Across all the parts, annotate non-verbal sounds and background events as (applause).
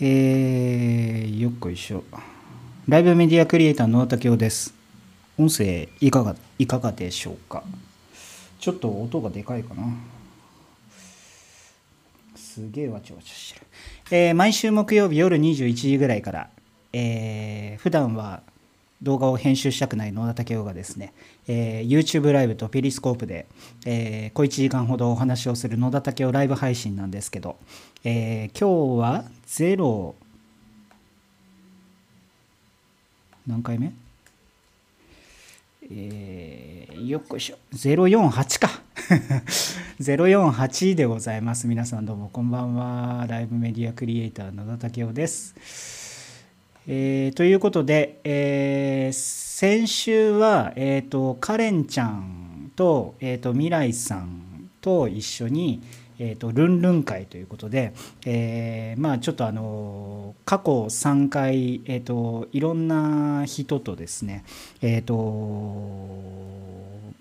えー、よっこいしょ。ライブメディアクリエイターの野竹雄です。音声いかがいかがでしょうか？ちょっと音がでかいかな。すげえわちゃわちゃしてる。えー毎週木曜日夜21時ぐらいから、えー普段は動画を編集したくない野田武雄がですね、えー YouTube ライブとペリスコープで、えー小1時間ほどお話をする野田武雄ライブ配信なんですけど、えー今日はゼロ何回目？えーよっこいしょ。048か。(laughs) 048でございます。皆さんどうもこんばんは。ライブメディアクリエイター野田武雄です。えーということで、えー先週は、えー、とカレンちゃんと,、えー、と未来さんと一緒に、えー、とルンルン会ということで、えーまあちょっとあの過去3回、えー、といろんな人とですねえっ、と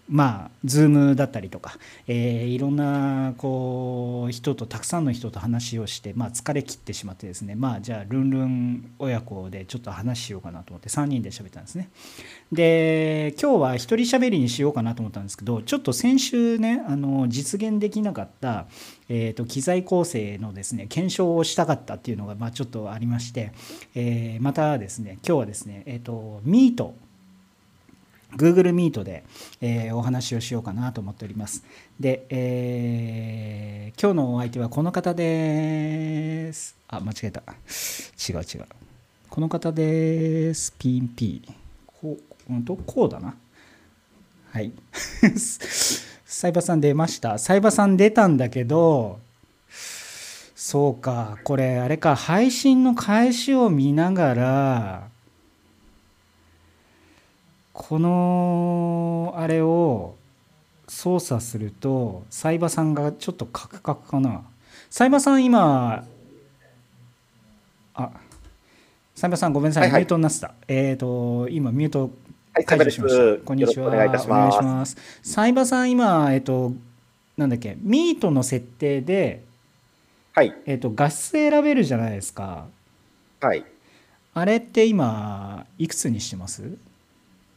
まあ、ズームだったりとか、えーいろんなこう人とたくさんの人と話をして、まあ、疲れ切ってしまってですねまあじゃあルンルン親子でちょっと話しようかなと思って3人で喋ったんですね。で今日は一人喋りにしようかなと思ったんですけどちょっと先週ねあの実現できなかった、えーと機材構成のですね検証をしたかったっていうのが、まあ、ちょっとありまして、えーまたですね今日はですねえっ、とミート Google Meet で、えーお話をしようかなと思っております。で、えー今日のお相手はこの方です。あ、間違えた。違う違う。この方です。ピンピー。こう、うんと、こうだな。はい。(laughs) サイバさん出ました。サイバさん出たんだけど、そうか、これ、あれか、配信の開始を見ながら、このあれを操作するとサイバさんがちょっとカクカクかなサイバさん今あサイバさんごめんなさい、はいはいミュートになってたえっ、と今ミュートはい、解。除しました。こんにちは。お願いいたします。ます。サイバさん今えっ、となんだっけミートの設定ではい、えっ、と画質選べるじゃないですか。はい、あれって今いくつにしてます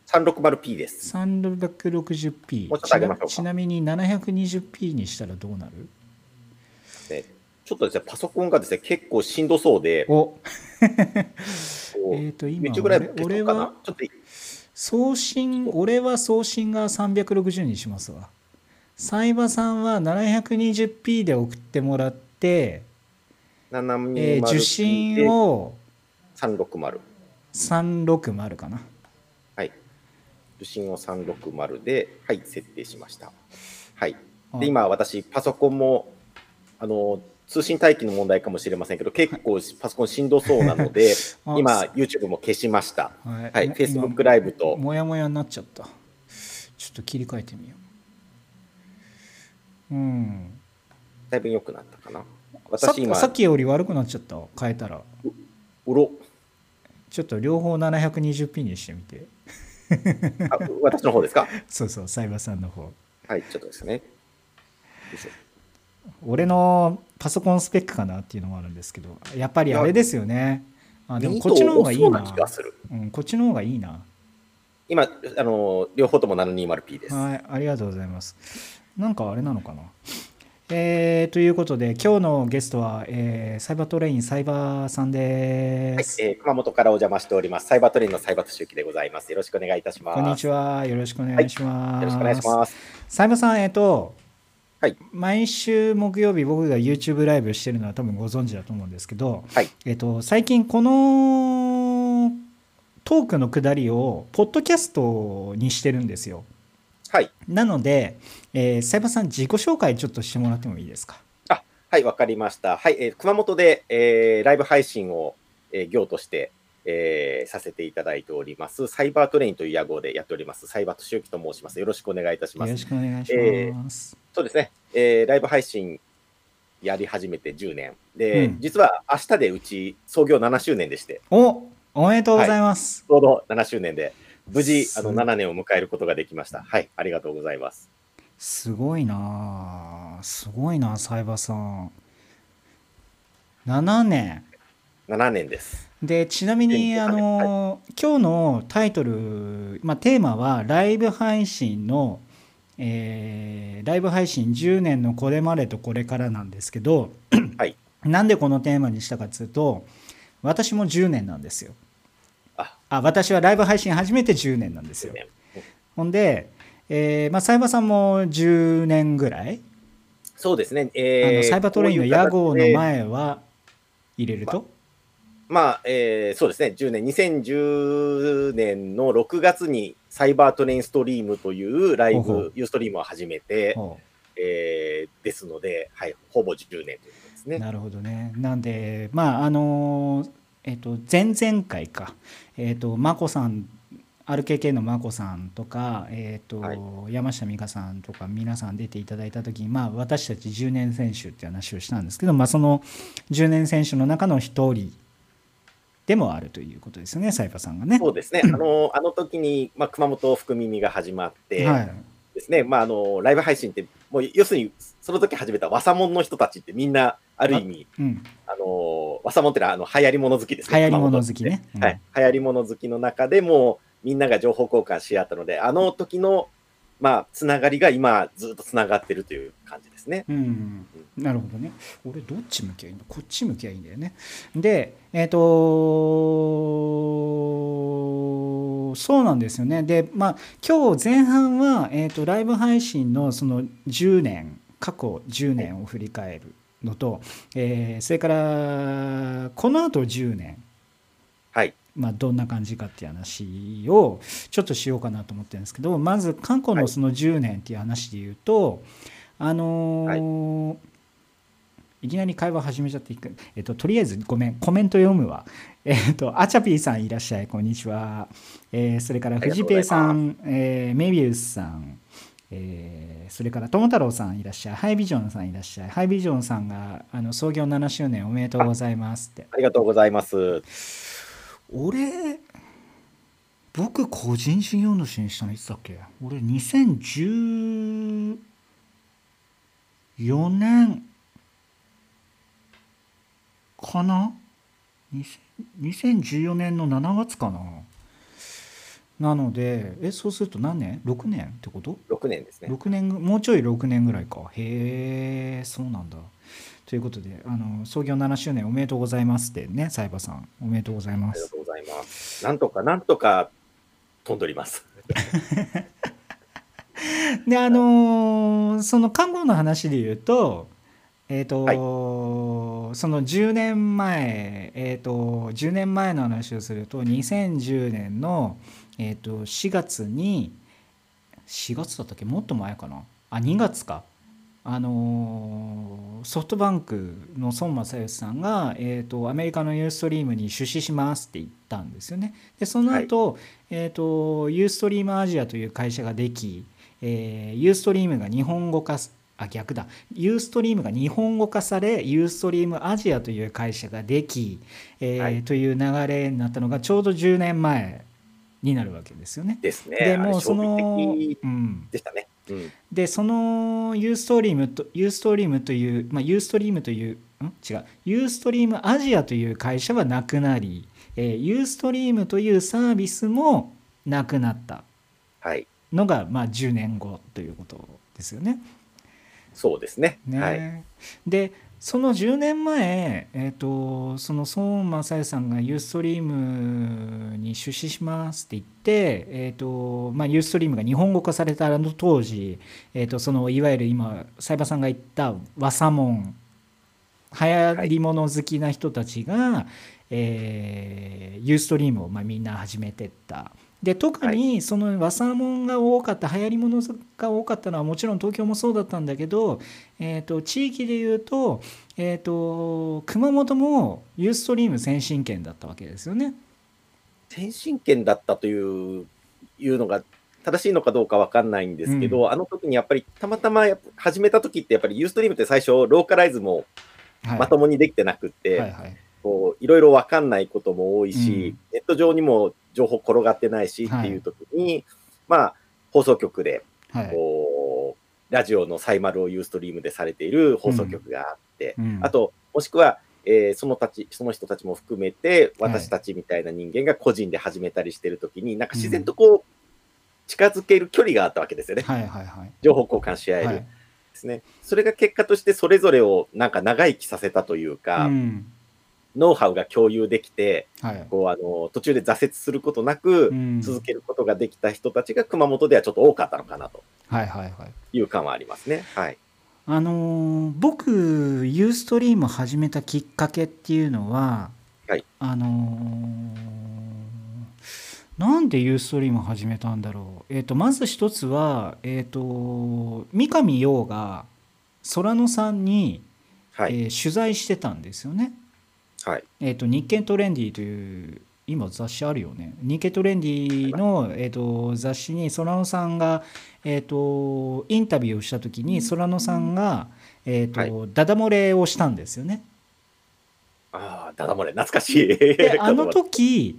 ？360p です。360p もうちょっと上げましょうか。ちなみに 720p にしたらどうなる？ねちょっとですね、パソコンがですね、結構しんどそうで、お。(laughs) えっと今ちょっとい送信俺は送信が360にしますわサイバさんは 720p で送ってもらって、720えー受信を360。360かなはい。受信を360で、はい、設定しました。はい。あで、今、私、パソコンも、あの、通信帯域の問題かもしれませんけど、結構パソコンしんどそうなので、あ (laughs) 今、YouTube も消しました。はい。はい、今 Facebook ライブと、もやもやになっちゃった。ちょっと切り替えてみよう。うん。だいぶ良くなったかな。さっ私、今、さっきより悪くなっちゃった？変えたら。うろ、ちょっと両方 720p にしてみて。あ私の方ですか？(laughs) そうそうサイバーさんの方。はい、ちょっとですね。俺のパソコンスペックかなっていうのもあるんですけどやっぱりあれですよねあでもこっちの方がいいな。うん、こっちの方がいいな今、あの、両方とも 720p です。はいありがとうございますなんかあれなのかなえー、ということで今日のゲストは、えーサイバートレインサイバーさんです、はい、えー熊本からお邪魔しております。サイバートレインのサイバーと周期でございます。よろしくお願いいたします。こんにちはよろしくお願いします、よろしくお願いします。サイバーさんえっ、とはい、毎週木曜日僕が YouTube ライブしてるのは多分ご存知だと思うんですけど、はい、えっと、最近このトークのくだりをポッドキャストにしてるんですよ。はい、なので、えー、サイバーさん自己紹介ちょっとしてもらってもいいですか？あ、はい、わかりました。はい、えー熊本で、えーライブ配信を、えー業として、えーさせていただいております。サイバートレインという屋号でやっております。サイバーと周期と申します。よろしくお願いいたします。よろしくお願いします、そうですね、えーライブ配信やり始めて10年。で、うん実は明日でうち創業7周年でして、おおめでとうございます、ちょうど7周年で、無事、すあの、7年を迎えることができました。はい、ありがとうございます。すごいなあすごいなサイバーさん7年7年です。でちなみにあの、今日のタイトル、まあ、テーマはライブ配信の、えーライブ配信10年のこれまでとこれからなんですけど、はい。なんでこのテーマにしたかというと私も10年なんですよ。あ。あ私はライブ配信始めて10年なんですよ。ねほんで、えーまあ、サイバーさんも10年ぐらい、そうですね。あえーのサイバートレインの屋号の前は入れると、まあ、えーそうですね。10年、2010年の6月にサイバートレインストリームというライブ、ユーストリームを始めて、ほえーですので、はい、ほぼ10年ということですね。うなるほどね。なんでまああのえっ、と前々回か。えっ、と眞子さん RKK の眞子さんとか、えーとはい。山下美香さんとか皆さん出ていただいた時に、まあ、私たち10年選手って話をしたんですけど、まあ、その10年選手の中の一人でもあるということですよね、サイパさんがね。そうですね。(laughs) あの、あの時に、まあ、熊本福耳が始まってはい、ですね、まあ、あの、ライブ配信って、もう、要するに、その時始めた和モンの人たちってみんな、ある意味、うん、あの、和モンってのは、あの、流行り物好きです流行り物好きね。うんはい、流行り物好きの中でもみんなが情報交換し合ったので、あの時の、まあ、つながりが今、ずっとつながってるという感じですね。うん、なるほどね。俺どっち向きゃいいの？こっち向きゃいいんだよね。で、えっ、とそうなんですよね。で、まあ今日前半は、えー、とライブ配信のその10年過去10年を振り返るのと、えーそれからこの後10年はい。まあ、どんな感じかっていう話をちょっとしようかなと思ってるんですけどまず過去のその10年っていう話で言うと、あのーい、きなり会話始めちゃっていく、えっと、とりあえずごめんコメント読むわ。えっと、アチャピーさんいらっしゃい、こんにちは。えーそれから、藤ペイさん、えーメビウスさん、えーそれから、友太郎さんいらっしゃい、ハイビジョンさんいらっしゃい、ハイビジョンさんがあの創業7周年おめでとうございますって。ありがとうございます。俺僕個人事業主にしたのいつだっけ？俺2014年かな？2000 2014年の7月かな？なのでえそうすると何年 ?6 年ってこと？6年ですね。6年ぐもうちょい6年ぐらいか。へえそうなんだということであの創業7周年おめでとうございますってねサイバーさんおめでとうございます。ありがとうございます。なんとか、なんとか飛んでおります。(laughs) であのーその看護の話で言うとえっ、と、はい。その10年前えっ、と10年前の話をすると2010年の、えー、と4月に4月だったっけ？もっと前かな？あ2月かあのーソフトバンクの孫正義さんが、えー、とアメリカのユーストリームに出資しますって言ったんですよね。でその後、えー、とユーストリームアジアという会社ができ、えーユーストリームが日本語化すあ逆だユーストリームが日本語化されユーストリームアジアという会社ができ、えーはいという流れになったのがちょうど10年前になるわけですよね。ですね。でもうそのうん、でしたね。うん。でそのユーストリームとユーストリームという、まあ、ユーストリームというん？違うユーストリームアジアという会社はなくなり、えーユーストリームというサービスもなくなったはい。のが、まあ、10年後ということですよね。そうですね。ねはい。でその10年前、えー、とその孫正義さんがユーストリームに出資しますって言って、えーとまあ、ユーストリームが日本語化されたあの当時、えー、とそのいわゆる今サイバーさんが言った和サモン流行り物好きな人たちが、えーユーストリームをまあみんな始めてった。で特にその和サーモンが多かった流行り物が多かったのはもちろん東京もそうだったんだけど、えー、と地域でいうと,、えー、と熊本もユーストリーム先進権だったわけですよね。先進権だったといういうのが正しいのかどうかわかんないんですけど、あの時にやっぱりたまたま始めた時ってやっぱりユーストリームって最初ローカライズもはい。まともにできてなくって、はいはい。こういろいろわかんないことも多いし、うん。ネット上にも情報転がってないしはい。っていう時に、まあ放送局ではい。こうラジオのサイマルをユーストリームでされている放送局があって、うん。あともしくは、えーそのたちその人たちも含めて、私たちみたいな人間が個人で始めたりしてるときに、なんか自然とこう、近づける距離があったわけですよね。はいはいはい。情報交換し合える。はい。ですね。それが結果としてそれぞれをなんか長生きさせたというか、うんノウハウが共有できて、はいこうあの途中で挫折することなくうん続けることができた人たちが熊本ではちょっと多かったのかなとはいはいはいいう感はありますね。はい。あのー僕ユーストリーム始めたきっかけっていうのは、はいあのーなんでユーストリーム始めたんだろう、えー、とまず一つは、えー、と三上洋が空野さんに、はい。えー取材してたんですよね。はい。えー、と日経トレンディという今雑誌あるよね日経トレンディの、えー、と雑誌に空野さんが、えー、とインタビューをした時に空野さんが、えーとダダ漏れをしたんですよね。ああ、ダダ漏れ、懐かしい。であの時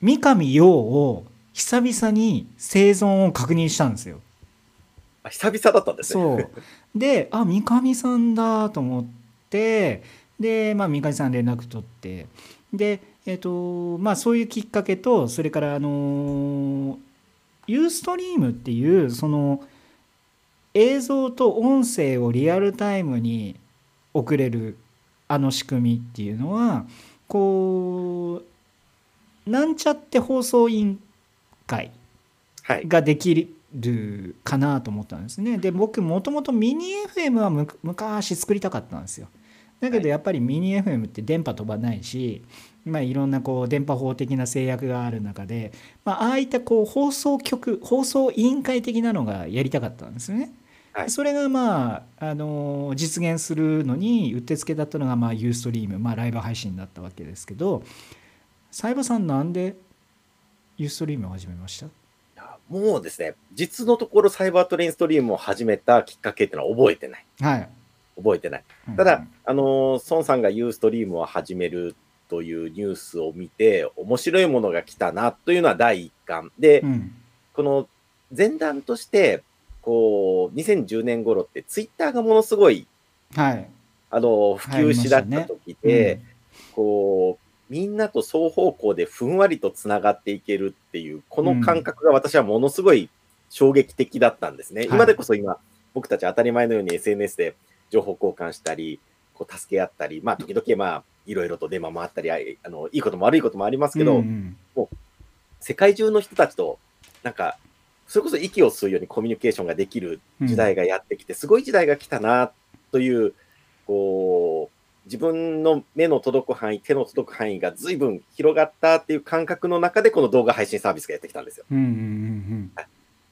三上洋を久々に生存を確認したんですよ。あ久々だったんですね。そうであ三上さんだと思ってで、まあ、三上さん連絡取ってでえっ、とまあそういうきっかけとそれからあのユーストリームっていうその映像と音声をリアルタイムに送れるあの仕組みっていうのはこうなんちゃって放送委員会はい。ができるかなと思ったんですね。で僕もともとミニ FM はむ昔作りたかったんですよ。だけどやっぱりミニ FM って電波飛ばないし、まあ、いろんなこう電波法的な制約がある中で、まあ、ああいったこう放送局放送委員会的なのがやりたかったんですよね。はいそれがまあ、あの実現するのにうってつけだったのがまあユーストリーム、まあ、ライブ配信だったわけですけどサイバさんなんでユーストリームを始めました？もうですね、実のところサイバートレインストリームを始めたきっかけっていうのは覚えてない。はい。覚えてない。うんただ、あのー孫さんがユーストリームを始めるというニュースを見て、面白いものが来たなというのは第一感。で、うんこの前段として、こう、2010年頃ってツイッターがものすごい、はい。あの、普及しだった時で、こう、みんなと双方向でふんわりとつながっていけるっていう、この感覚が私はものすごい衝撃的だったんですね。はい今でこそ今、僕たち当たり前のように SNS で情報交換したり、こう助け合ったり、まあ、時々、まあ、いろいろとデマもあったり、あのいいことも悪いこともありますけど、うん世界中の人たちと、なんか、それこそ息を吸うようにコミュニケーションができる時代がやってきて、すごい時代が来たなという、こう、自分の目の届く範囲、手の届く範囲が随分広がったっていう感覚の中で、この動画配信サービスがやってきたんですよ。うんうんうん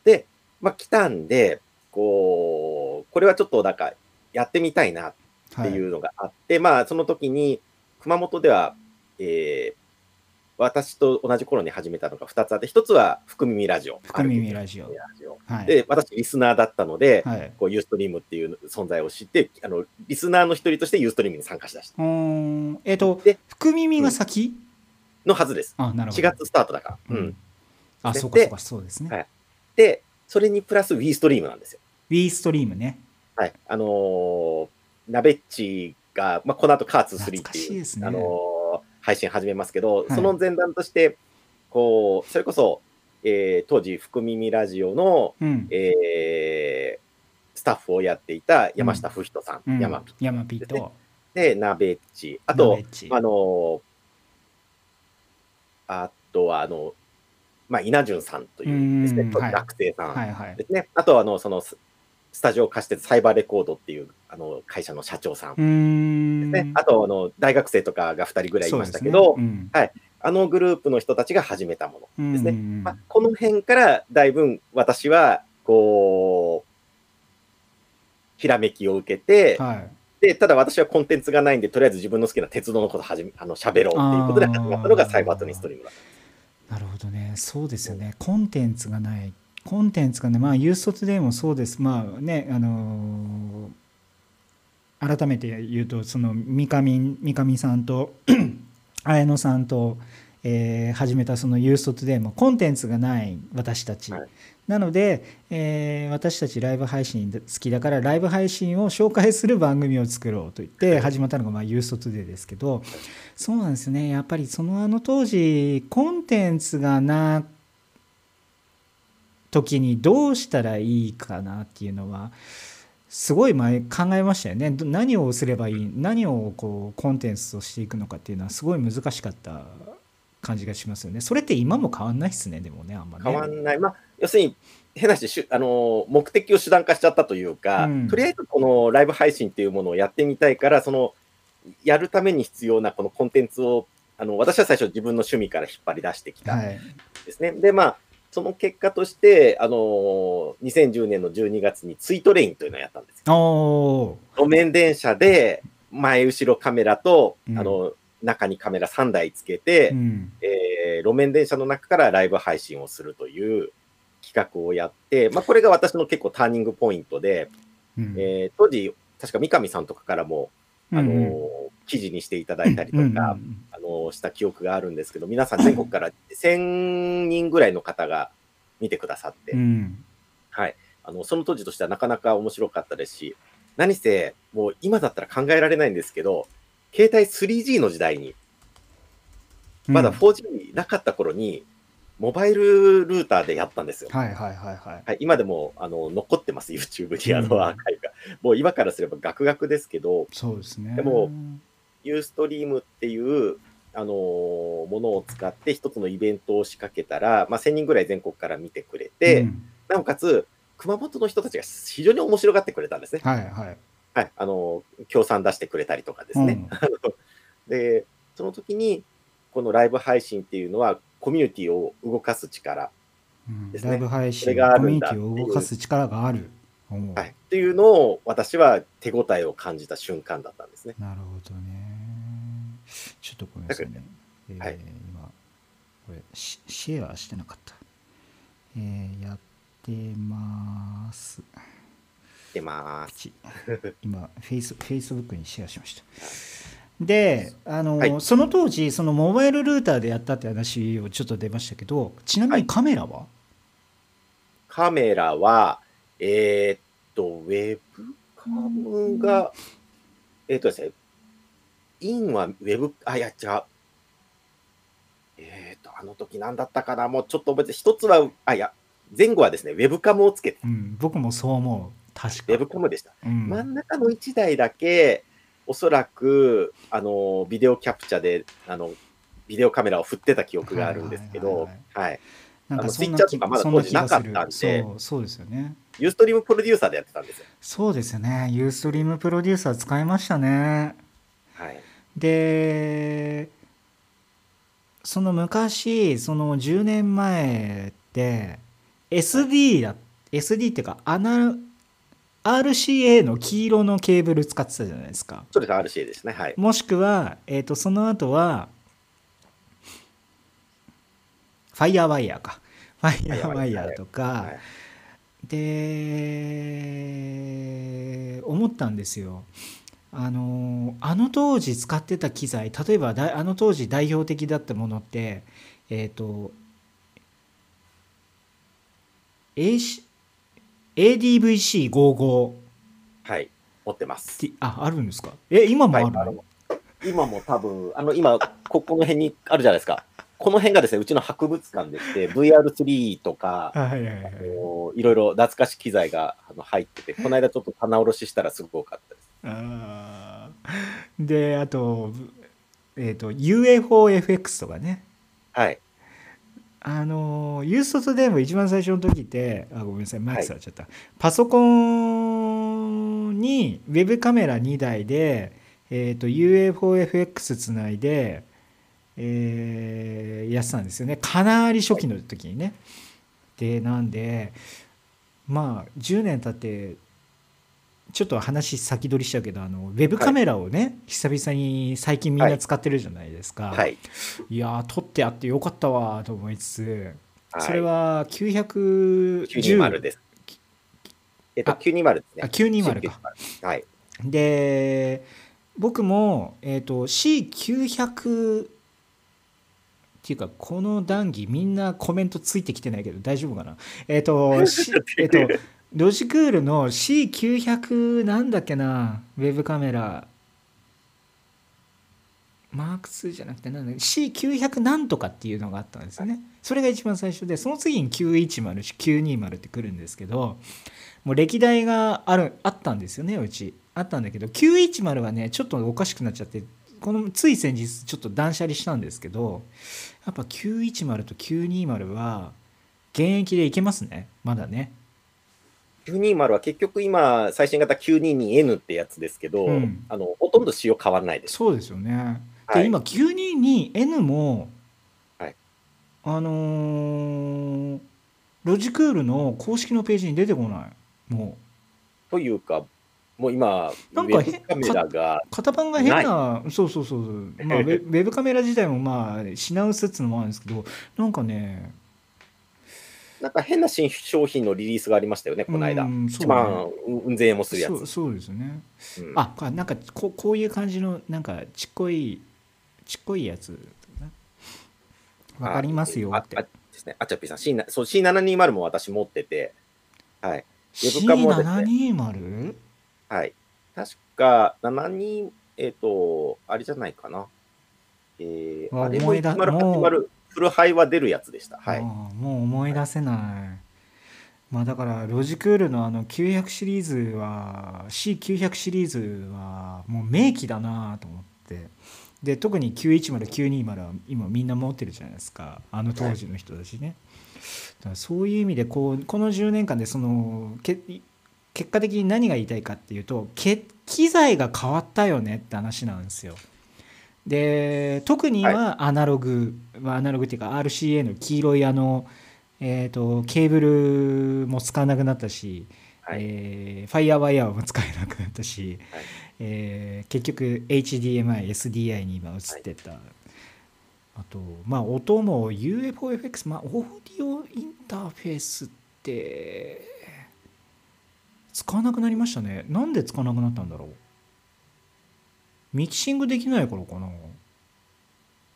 で、まあ、来たんで、こう、これはちょっとなんか、やってみたいなうんっていうのがあって、まあ、その時に、熊本では、えー私と同じ頃に始めたのが2つあって、1つは福耳ラジオ。福耳ラジオはい。で、私、リスナーだったので、はい。こうユーストリームっていう存在を知って、あのリスナーの一人としてユーストリームに参加しだしたうーんえっとで、福耳が先、のはずです。あ、なるほど。4月スタートだから。ううんん。あ、でそうかそうか、そうですね。はいで、それにプラス w ィーストリームなんですよ。w ストリームね。はい。あのーナベッチが、まあ、この後カーツ3懐かっていう、ね。あのー配信始めますけど、い。その前段として、こう、それこそ、えー当時、福耳ラジオの、うん。えースタッフをやっていた山下不人さん、うん。山。ピ山ピと、で、ナベッチ、あナとあのーあとは、あの、まあ、稲潤さんというですね、学生さんはいはい。で。すね。あとは、あの、その、ススタジオを貸してサイバーレコードっていう、あの、会社の社長さんうーん。ね、あとあの大学生とかが2人ぐらいいましたけど、そうですねあのグループの人たちが始めたもうんのですね。まあ、この辺からだいぶ私はこうひらめきを受けて、はい。でただ私はコンテンツがないんでとりあえず自分の好きな鉄道のことはじめあの喋ろうっていうことで始まったのがサイバートニストリームだった。なるほどね、そうですよね、コンテンツがない、コンテンツがね、まあ、ユーストトゥデイもそうです、まあね、あのー改めて言うと、その三上三上さんと (clears throat) 綾野さんと、えー始めたそのユーストトゥデイもコンテンツがない私たち、はい。なので、えー私たちライブ配信好きだからライブ配信を紹介する番組を作ろうと言って始まったのがまあユーストトゥデイですけど。そうなんですよね。やっぱりそのあの当時コンテンツがない時にどうしたらいいかなっていうのはすごい前考えましたよね。ど何をすればいい何をこうコンテンツとしていくのかっていうのはすごい難しかった感じがしますよね。それって今も変わんないっすねでもねあんまね。変わんない。まあ、要するに、変な話、あの、目的を手段化しちゃったというか、うん。とりあえずこのライブ配信っていうものをやってみたいから、その、やるために必要なこのコンテンツを、あの、私は最初自分の趣味から引っ張り出してきたんはいですね。で、まあ、その結果として、あの、2010年の12月にツイートレインというのをやったんです。よ。路面電車で、前後ろカメラと、うん。あの、中にカメラ3台つけて、うん。えー路面電車の中からライブ配信をするという企画をやって、まあ、これが私の結構ターニングポイントで、うん。えー当時、確か三上さんとかからも、あの記事にしていただいたりとか、うんうんあのーした記憶があるんですけど、皆さん全国から1000人ぐらいの方が見てくださって、うん。はい、あのその当時としてはなかなか面白かったですし、何せ、もう今だったら考えられないんですけど、携帯 3G の時代に、まだうん。4G なかった頃に、モバイルルーターでやったんですよ。はいはいはいはいはい、今でもあの残ってます、YouTube にあうんのアーカイブが。もう今からすればガクガクですけど、そうですねでもユーストリームっていう、あのーものを使って一つのイベントを仕掛けたら、まあ、1000人ぐらい全国から見てくれて、うんなおかつ、熊本の人たちが非常に面白がってくれたんですね。はいはいはい、あのー協賛出してくれたりとかですね。あの (laughs) で、その時に、このライブ配信っていうのは、コミュニティを動かす力、うん。ですね。ライブ配信があるんだコミュニティを動かす力がある。はい、っていうのを私は手応えを感じた瞬間だったんですね。なるほどね。ちょっとごめんなさいね、えーはい。今これシシェアしてなかった。えーやってます。出まプす。チ今フェイスフェイスブックにシェアしましたであの、はい。その当時そのモバイルルーターでやったって話をちょっと出ましたけどちなみにカメラは、カメラは、えーっと、ウェブカムが、えーっとですね、インはウェブ、あ、いや、違う。えーっと、あの時何だったかな、もうちょっと別に一つは、あ、いや、前後はですね、ウェブカムをつけて、うん、僕もそう思う。確か。ウェブカムでした。うん。真ん中の1台だけ、おそらく、あの、ビデオキャプチャで、あの、ビデオカメラを振ってた記憶があるんですけどはい。なんかそんな気スイッチャーとかまだ当時なかったんでそうそうですよねユーストリームプロデューサーでやってたんですよ。そうですよねユーストリームプロデューサー使いましたねはい。でその昔その10年前って SD だ SD っていうかアナ RCA の黄色のケーブル使ってたじゃないですか。そうです、RCA ですね。はい。もしくは、えー、とその後はファイヤーワイヤーか。ファイヤーワイヤーとか、はいで思ったんですよ。あのあの当時使ってた機材例えばだあの当時代表的だったものってえっ、と AC ADVC55 はい。持ってます。ああるんですか？え今もあるの、はい今も多分、あの、今、ここの辺にあるじゃないですか。この辺がですね、うちの博物館でして、VR3 とか、はいはいはいあのいろいろ懐かしい機材が入ってて、この間ちょっと棚卸ししたらすごかったです。あーであと,、えー、と UFOFX とかねはい。あのユーストとでも一番最初の時ってあごめんなさいマイク触っちゃった、パソコンにウェブカメラ2台で、えー、と UFOFX つないで、えーやってたんですよね。かなり初期の時にね。でなんでまあ10年経ってちょっと話先取りしちゃうけどあのウェブカメラをね、久々に最近みんな使ってるじゃないですか。はい。いやー撮ってあってよかったわーと思いつつ、はいそれは910 920です。えっと、あ920ですね。あ920か。はい。で僕も、えー、と C900 っていうかこの談義みんなコメントついてきてないけど大丈夫かな？えっ、(laughs) としえっとロジクールの C900 なんだっけなウェブカメラ。マーク2じゃなくてなん C900 なんとかっていうのがあったんですよね。それが一番最初でその次に910920ってくるんですけどもう歴代があるあったんですよねうち。あったんだけど910はねちょっとおかしくなっちゃってこのつい先日ちょっと断捨離したんですけどやっぱ910と920は現役でいけますねまだね。920は結局今、最新型 922N ってやつですけど、うん。あのほとんど仕様変わらないです。そうですよね。で、はい。今 922N も、はい。あのーロジクールの公式のページに出てこない。もというか、もう今、なんかカメラが、う型番が変なそうそうそうそう、まあ、ウェ (laughs) ウェブカメラ自体もまあ品薄っつうのもあるんですけどなんかねなんか変な新商品のリリースがありましたよね、この間。うんそう1万うん千円もするやつ。そうですよねうんあこなんかここういう感じのなんかちっこいちっこいやつわかりますよってああですね。あちゃぴーさん、C なそう C720 も私持ってて、はい。ウェブカもですね C720? はい。確か、72、えっ、と、あれじゃないかな。えー、ああれも1080、フルハイは出るやつでした。はい。もう思い出せない、まあだからロジクールのあの900シリーズは C900 シリーズはもう名機だなと思ってで特に910920は今みんな持ってるじゃないですかあの当時の人たちね、だからそういう意味でこうこの10年間でそのけ結果的に何が言いたいかっていうとけ機材が変わったよねって話なんですよ。で特にはアナログ、まあアナログっていうか RCA の黄色いあの、えー、とケーブルも使わなくなったし、はい。えーファイヤーワイヤーも使えなくなったし、はい。えー結局 HDMI、SDI に今移ってった、あとまあ音も UFOFX、まあ、オーディオインターフェースって使わなくなりましたね。なんで使わなくなったんだろう？ミキシングできないからかな。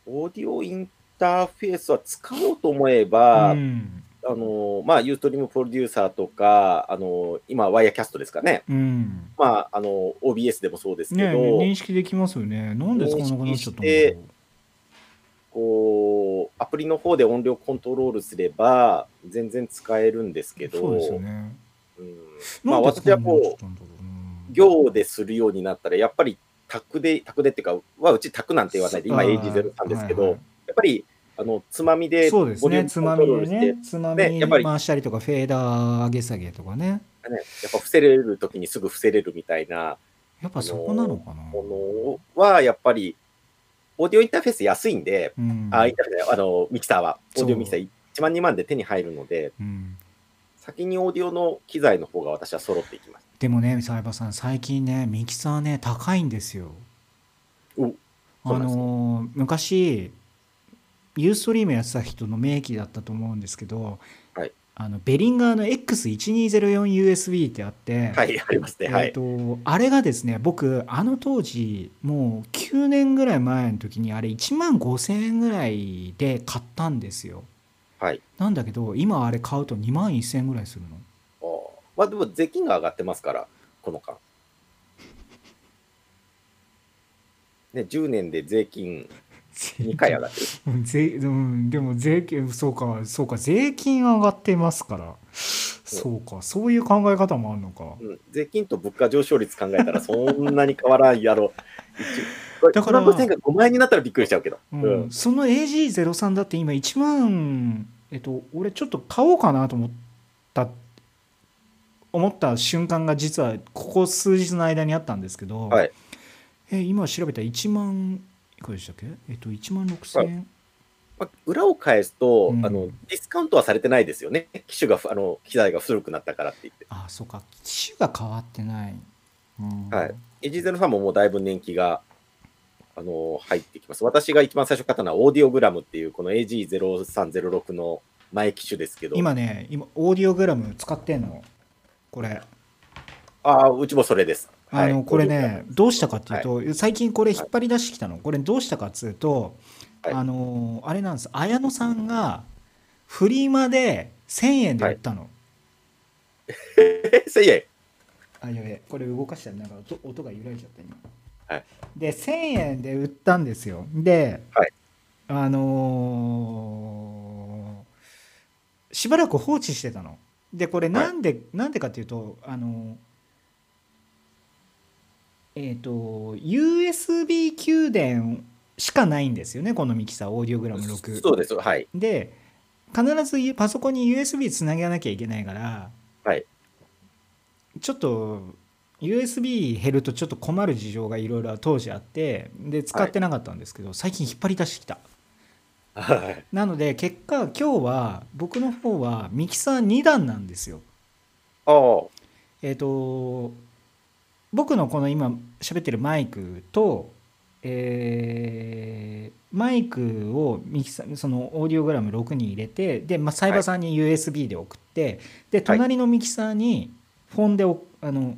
オーディオインターフェースは使おうと思えば、うん。あの、まあ、ユーストリームプロデューサーとか、あの、今、ワイヤーキャストですかね。うん。まあ、あの、OBS でもそうですけねど、認識できますよね。なんで使わなくなっちゃったこう、アプリの方で音量コントロールすれば、全然使えるんですけど、うそうですよね。うん。まあ、私はこう、行でするようになったら、やっぱり、タクで、タクでっていうか、はうちタクなんて言わないで、今あー AG03 ですけど、はいはい。やっぱり、あの、つまみで、ボリュームねつまみでコントロールして、ねつまみねやっぱり回したりとかフェーダー上げ下げとかね。ね、やっぱ伏せれるときにすぐ伏せれるみたいなやっぱそこなのかな、ものは、やっぱり、オーディオインターフェース安いんで、うん。あ、インターフェース、あの、ミキサーは、オーディオミキサー1万2万で手に入るので、うん先にオーディオの機材の方が私は揃っていきます。でもね、サイバーさん、最近ね、ミキサーね、高いんですよ。あのー昔、ユーストリームやってた人の名機だったと思うんですけど、はいあのベリンガーの X1204USB ってあって、はい、ありますね。はい。えーとあれがですね僕あの当時もう9年ぐらい前の時にあれ1万5000円ぐらいで買ったんですよはい。なんだけど今あれ買うと2万1000円ぐらいするのおまあでも税金が上がってますから、この間。(laughs) ね、10年で税金2回上がってる。うん税うん、でも税金そうかそうか税金上がってますからそうかそういう考え方もあるのかうん、税金と物価上昇率考えたらそんなに変わらんやろ。一だから。1万5000が5万円になったらびっくりしちゃうけど。ううん。ん。その AG03 だって今1万えっと俺ちょっと買おうかなと思った思った瞬間が実はここ数日の間にあったんですけど、はい。え今調べたら1万いくらでしたっけ？えっと1万6000円、まあ、裏を返すと、うん。あの、ディスカウントはされてないですよね。機種が、あの、機材が古くなったからって言って。あそうか。機種が変わってない、うん。はい。AG03 ももうだいぶ年季が、あの、入ってきます。私が一番最初買ったのはオーディオグラムっていう、この AG0306 の前機種ですけど、今ね今オーディオグラム使ってんの？これ。ああ、うちもそれです。はい。あのこれねどうしたかっていうと、最近これ引っ張り出してきたの。これどうしたかっつうとはい。あのーあれなんです。綾野さんがフリマで1000円で売ったの、(laughs) え1000円？あやべえこれ動かしたらなんか音音が揺られちゃった今、はい。で1000円で売ったんですよ。で、はい。あのーしばらく放置してたの。でこれなんで、なんでかっていうとあのーえっ、と USB 給電しかないんですよねこのミキサーオーディオグラム6そうです。はい。で必ずパソコンに USB つなげなきゃいけないから、はいちょっと USB 減るとちょっと困る事情がいろいろ当時あってで使ってなかったんですけど、最近引っ張り出してきたはい。なので結果今日は僕の方はミキサー2段なんですよ。えっ、と僕のこの今喋ってるマイクと、えーマイクをミキサーそのオーディオグラム6に入れてで、まあ、サイバーさんに USB で送って、で隣のミキサーにフォンでおあの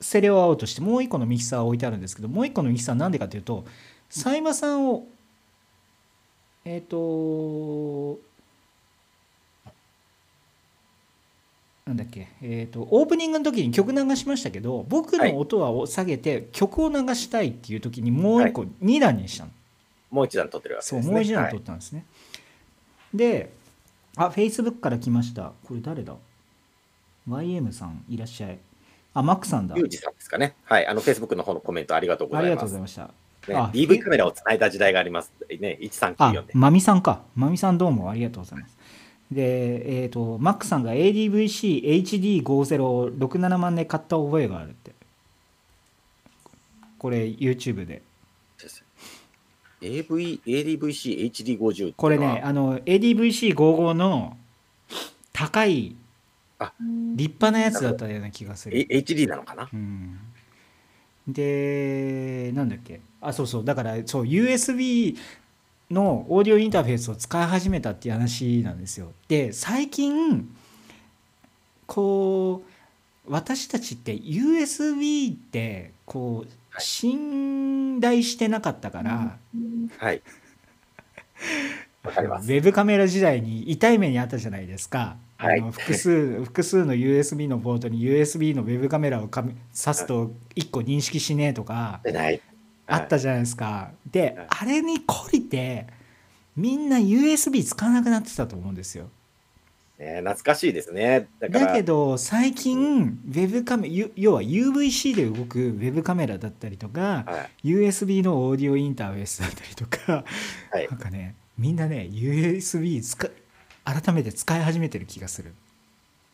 ステレオアウトしてもう一個のミキサーを置いてあるんですけどもう一個のミキサーなんでかというとサイバーさんをえっ、となんだっけ、えー、とオープニングの時に曲流しましたけど僕の音は下げて曲を流したいっていう時にもう一個2段にしたの、もう一段取ってるわけそうですね。もう一段はい。取ったんですね、であフェイスブックから来ました。これ誰だ？YM さんいらっしゃいあマックさんだユージさんですかね。はい。あの、Facebook の方のコメントありがとうごありざいます。がとうございましたねあ DV カメラをつないだ時代があります。ね、あ1394で。まみさんかまみさんどうもありがとうございますでえっ、とマックさんが ADVC-HD5067 万で買った覚えがあるってこれ YouTube で AV、ADVC HD50 これねあの ADVC55 の高いあ立派なやつだったような気がする、え HD なのかな？うん、でなんだっけ？あそうそう。だからそう USB のオーディオインターフェースを使い始めたっていう話なんですよ。で最近こう私たちって USB ってこうはい。信頼してなかったから、はい。(laughs) わかります。ウェブカメラ時代に痛い目にあったじゃないですか。はいあの複数 (laughs) 複数の USB のポートに USB のウェブカメラをかめ挿すと1個認識しねえとか。あったじゃないですか。ではいあれに懲りてみんな USB 使わなくなってたと思うんですよ。ね、懐かしいですね。だけど最近ウェブカメゆ要は UVC で動くウェブカメラだったりとかはい、USB のオーディオインターフェースだったりとかはいなんかねみんなね USB 使改めて使い始めてる気がする。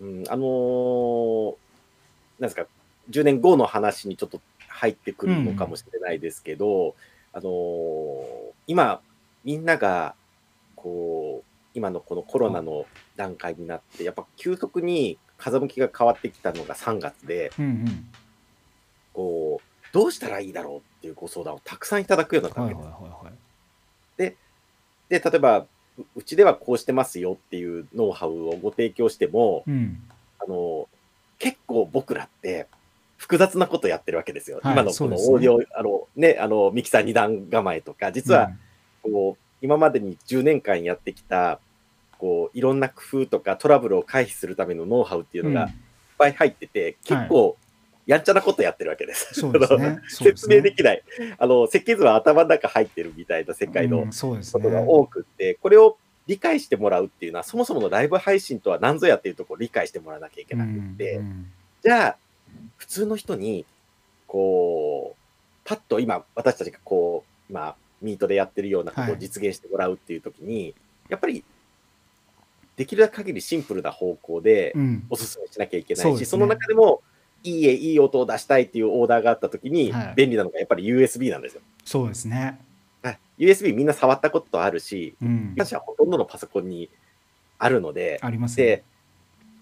うん、あのーなんですか、10年後の話にちょっと入ってくるのかもしれないですけど、あのー今、みんなが、こう、今のこのコロナの段階になって、やっぱ急速に風向きが変わってきたのが3月で、うんうん。こう、どうしたらいいだろうっていうご相談をたくさんいただくようになったわはいけです。はいはいはいで、例えば、ううちではこうしてますよっていうノウハウをご提供しても、うん。あの、結構僕らって複雑なことやってるわけですよ。はい今のこのオーディオ、あのね、あの、ミキサー二段構えとか、実は、こう、今までに10年間やってきた、こう、いろんな工夫とかトラブルを回避するためのノウハウっていううん。のがいっぱい入ってて、結構、やんちゃなことやってるわけです。そうですね。す説ね明できない。あの、設計図は頭の中入ってるみたいな世界のことが多くって、これを理解してもらうっていうのは、そもそものライブ配信とは何ぞやっていうところを理解してもらわなきゃいけなくって、うんうんじゃあ、普通の人に、こう、パッと今、私たちがこう、今、ミートでやってるようなことをはい。実現してもらうっていう時に、やっぱり、できる限りシンプルな方向でうん。お勧めしなきゃいけないし、そうですね。その中でも、いいえ、いい音を出したいっていうオーダーがあった時にはい、便利なのがやっぱり USB なんですよ。そうですね。はい。USB みんな触ったことあるし、うん。私はほとんどのパソコンにあるので、ありますね。で、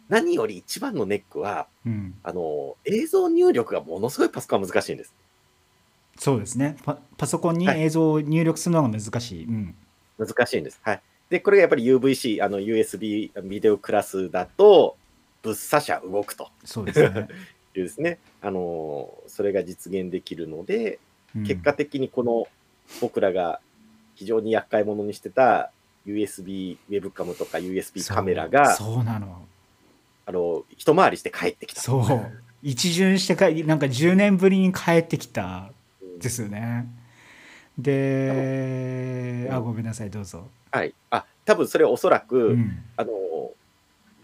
何より一番のネックは、うん。あの、映像入力がものすごいパソコンは難しいんです。そうですね。パパソコンにはい。映像を入力するのが難しい、うん。難しいんです。はい。で、これがやっぱり UVC、あの USB ビデオクラスだと、ぶっ刺しゃ動くと。そうですね、(laughs) いうですね、あの、それが実現できるので、うん。結果的にこの僕らが非常に厄介者にしてた USB ウェブカムとか USB カメラが、そうなの。あの、一回りして帰ってきた。そう。一巡してかなんか10年ぶりに帰ってきたうんですよね。であごめんなさいどうぞ、はい。あ、多分それはおそらく、うん。あの、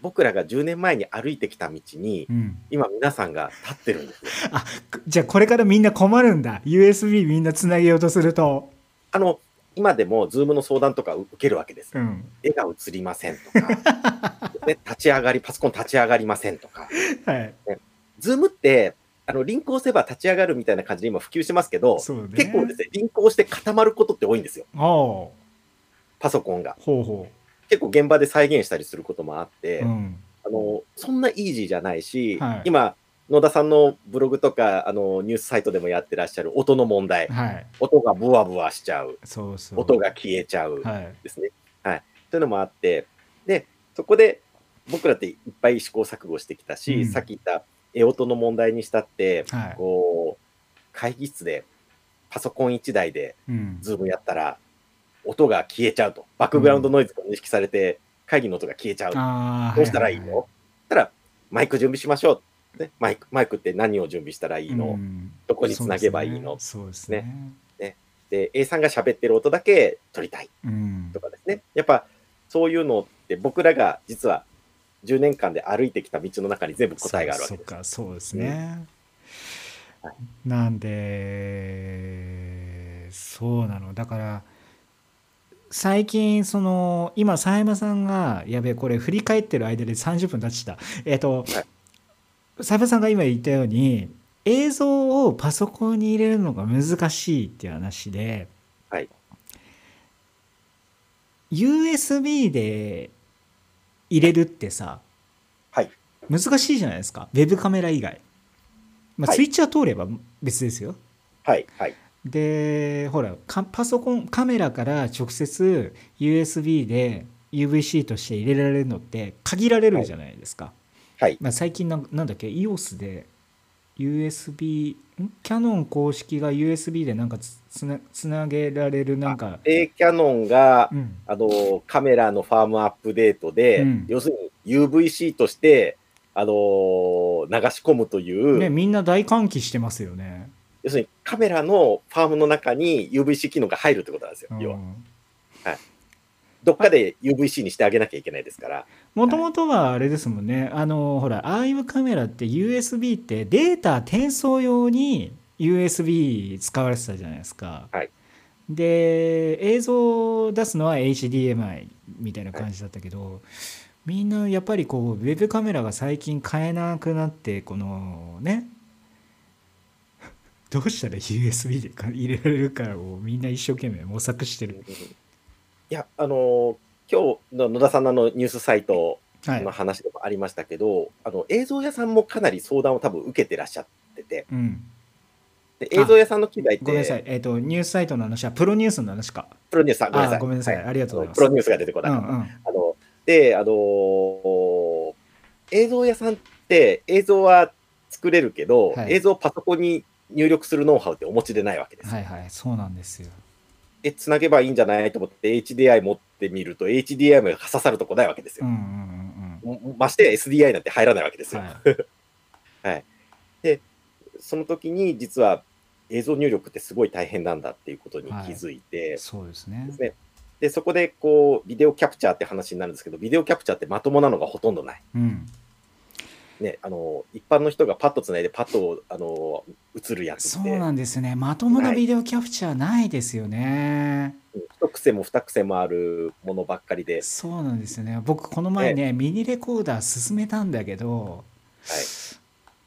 僕らが10年前に歩いてきた道に、うん、今皆さんが立ってるんですよ。(laughs) じゃあこれからみんな困るんだ USB みんなつなげようとすると、あの、今でも、ズームの相談とか受けるわけです。うん、絵が映りませんとか、(laughs) ね、立ち上がり、パソコン立ち上がりませんとか。はいズームって、あの、リンクを押せば立ち上がるみたいな感じで今普及してますけど、ね結構ですね、リンクを押して固まることって多いんですよ。パソコンが。ほうほ結構現場で再現したりすることもあって、う、うん、あの、そんなイージーじゃないし、はい今、野田さんのブログとか、あの、ニュースサイトでもやってらっしゃる音の問題。はい音がブワブワしちゃう。音が消えちゃう。はいですね。はい。というのもあって、で、そこで僕らっていっぱい試行錯誤してきたし、うんさっき言った絵音の問題にしたって、はいこう、会議室でパソコン1台でうんズームやったら、音が消えちゃうと。バックグラウンドノイズが認識されて、会議の音が消えちゃう。どうしたらいいはのたら、マイク準備しましょう。ね、マイクマイクって何を準備したらいいの、うん。どこにつなげばいいの？そうですね。で、A さんが喋ってる音だけ取りたい。うん。とかですね。やっぱそういうのって僕らが実は10年間で歩いてきた道の中に全部答えがあるわけです。そっかそうですね、はい。なんでそうなの。だから最近その今佐山さんがやべえこれ振り返ってる間で30分経ちたえっ、と、佐山さんが今言ったように映像をパソコンに入れるのが難しいっていう話で、はい、USB で入れるってさはい。難しいじゃないですかウェブカメラ以外、まあ、はいスイッチは通れば別ですよ、はい。はい。でほらかパソコンカメラから直接 USB で UVC として入れられるのって限られるじゃないですか、はい。まあ、最近ななんだっけ EOS で USB ん？キャノン公式が USB でなんかつつなつなげられるなんか、で、キャノンが、うん、あの、カメラのファームアップデートで、うん。要するに UVC として、あの流し込むという、ねみんな大歓喜してますよね。要するにカメラのファームの中に UVC 機能が入るってことなんですよ。要は。どっかで UVC にしてあげなきゃいけないですから。もともとはあれですもんね、あのほら、ああいうカメラって USB ってデータ転送用に USB 使われてたじゃないですか。はいで、映像を出すのは HDMI みたいな感じだったけど、みんなやっぱりこう、ウェブカメラが最近買えなくなって、このね、どうしたら USB で入れられるかをみんな一生懸命模索してる。いや、あのー今日の野田さんのあのニュースサイトはいの。話でもありましたけど、あの映像屋さんもかなり相談を多分受けてらっしゃってて、うん。で映像屋さんの機材って、ごめんなさい。えっ、と、ニュースサイトの話は、プロニュースの話か？プロニュースさん、ごめんなさい。あごめんなさいはありがとうございますプロニュースが出てこない。うんうん。あので、あのー映像屋さんって映像は作れるけど、はい映像をパソコンに入力するノウハウってお持ちでないわけですよ。はいはい、そうなんですよ。で、つなげばいいんじゃないと思って HDI 持ってみると HDI も刺さるとこないわけですよ。うんうんうんましてや SDI なんて入らないわけですうん。よ。はい。(laughs) その時に実は映像入力ってすごい大変なんだっていうことに気づいて、そうですねで。すね。で、そこでこう、ビデオキャプチャーって話になるんですけど、ビデオキャプチャーってまともなのがほとんどない。うん。ね、あの、一般の人がパッとつないでパッと、あの、映るやつそうなんですね。まともなビデオキャプチャーないですよね。一癖も二癖もあるものばっかりで、はい。そうなんですよね。僕、この前ね、ミニレコーダー進めたんだけど、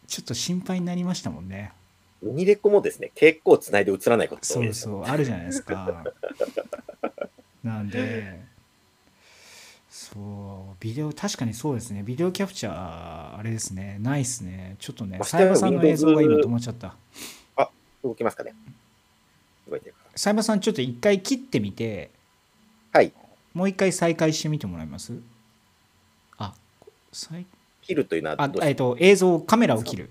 ちょっと心配になりましたもんね。ミニレコもですね、結構つないで映らないこと。そうそう、あるじゃないですか。なんで、そう、ビデオ、確かにそうですね。ビデオキャプチャー、あれですね、ないっすね。ちょっとね、サイバさんの映像が今止まっちゃった。動きますかね。動いてるかサイバさん、ちょっと一回切ってみて、はい。もう一回再開してみてもらえます？あ、再切るというのはあえっと、映像、カメラを切る。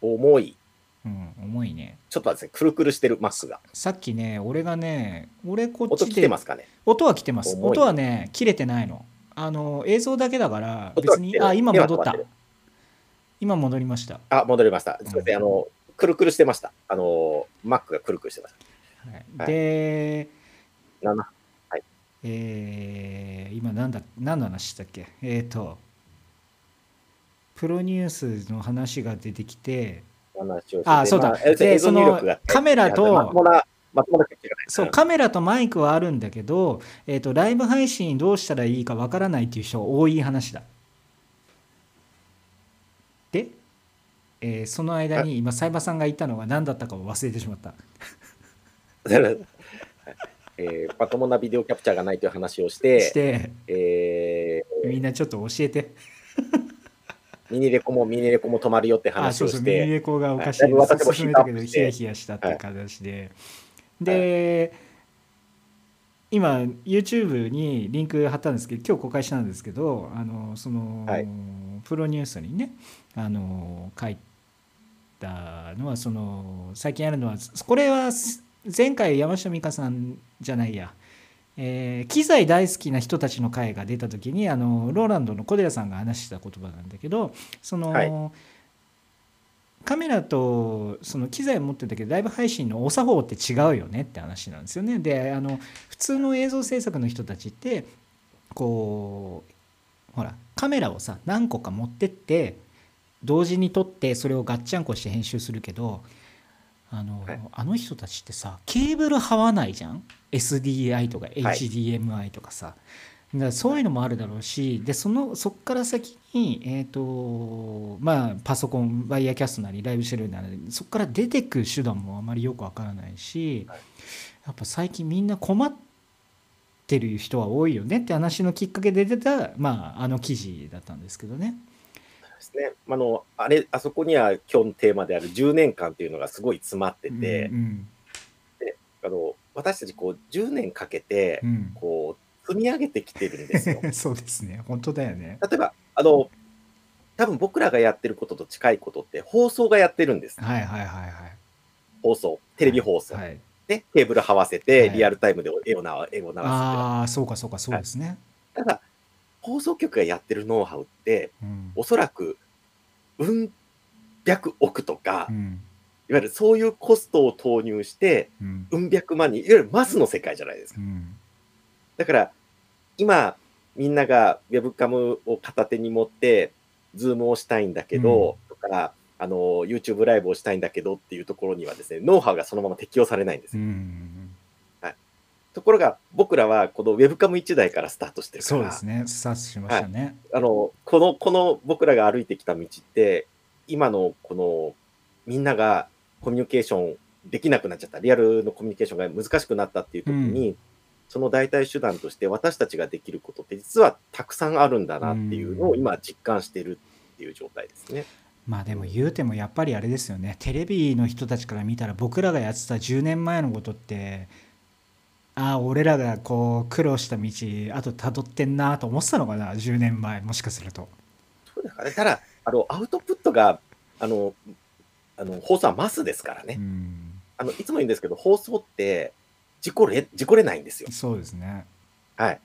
重い。うん、重いね。ちょっとですね、くるくるしてる Mac が。さっきね、俺がね、俺こっ音ちで来てますかね？音は来てます。音はね、切れてないの。あの、映像だけだから、音は別に、あ、今戻った。今戻りました。あ、戻りました。すみません、うんあの、くるくるしてました。あの、Mac がくるくるしてましはいはいで、た。ななえー今なんだ、何の話したっけ？えっ、と、プロニュースの話が出てきて、話をしてあそうだまあ映でそのカメラと。そう、んカメラとマイクはあるんだけど、えー、とライブ配信どうしたらいいかわからないっていう人が多い話だ。で、えーその間に今、サイバさんが言ったのが何だったかを忘れてしまった。(laughs) えーまともなビデオキャプチャーがないという話をして、して、えみんなちょっと教えて。ーミニレコもミニレコも止まるよってあ、話をしそうそう、ミニて、レコがおかしい。はい。私も進めたけど、ヒヤヒヤしたっていう形で。で、今、YouTube にリンク貼ったんですけど、今日公開したんですけど、あのその、はい。プロニュースにね、あの書いたのは、その最近あるのは、これは前回、山下美香さんじゃないや、えー機材大好きな人たちの会が出た時にあのローランドの小寺さんが話した言葉なんだけどその、はいカメラとその機材を持ってたけどライブ配信のお作法って違うよねって話なんですよね。であの普通の映像制作の人たちってこうほらカメラをさ何個か持ってって同時に撮ってそれをガッチャンコして編集するけどあの,、はい。あの人たちってさケーブルはわないじゃん？SDI とか HDMI とかさ、だからそういうのもあるだろうしでそのそっから先に、えーとまあ、パソコンワイヤーキャストなりライブシェルなりそこから出てく手段もあまりよくわからないし、はい。やっぱ最近みんな困ってる人は多いよねって話のきっかけで出た、まあ、あの記事だったんですけどね。ですね、あのあれあそこには今日のテーマである10年間っていうのがすごい詰まってて、うんあの私たちこう10年かけてうん。こう積み上げてきてるんですよ。う (laughs) んそうですね。本当だよね。例えばあの多分僕らがやってることと近いことって放送がやってるんです。はいはいはいはい。放送。テレビ放送、はい、ね、ケーブルはわせはい。てリアルタイムで絵をな絵を流すああそうかそうかそうですね。ただ放送局がやってるノウハウってうん。おそらくうん百億とか、いうん。わゆるそういうコストを投入してうん。うん百万人いわゆるマスの世界じゃないですか。うん。だから今みんながウェブカムを片手に持ってズームをしたいんだけど、とかあの YouTube ライブをしたいんだけどっていうところにはですねノウハウがそのまま適用されないんですうよ、んところが僕らはこのウェブカム1台からスタートしてるから。そうですね。スタートしましたね。あのこのこの僕らが歩いてきた道って今のこのみんながコミュニケーションできなくなっちゃった。リアルのコミュニケーションが難しくなったっていう時に、その代替手段として私たちができることって実はたくさんあるんだなっていうのを今実感してるっていう状態ですね。まあでも言うてもやっぱりあれですよね。テレビの人たちから見たら僕らがやってた10年前のことってああ俺らがこう苦労した道あと辿ってんなと思ってたのかな10年前もしかすると。そうですかねただあのアウトプットがあのあの放送はマスですからね、うんあのいつも言うんですけど放送って事故れ事故れないんですよ。そうですね。はい。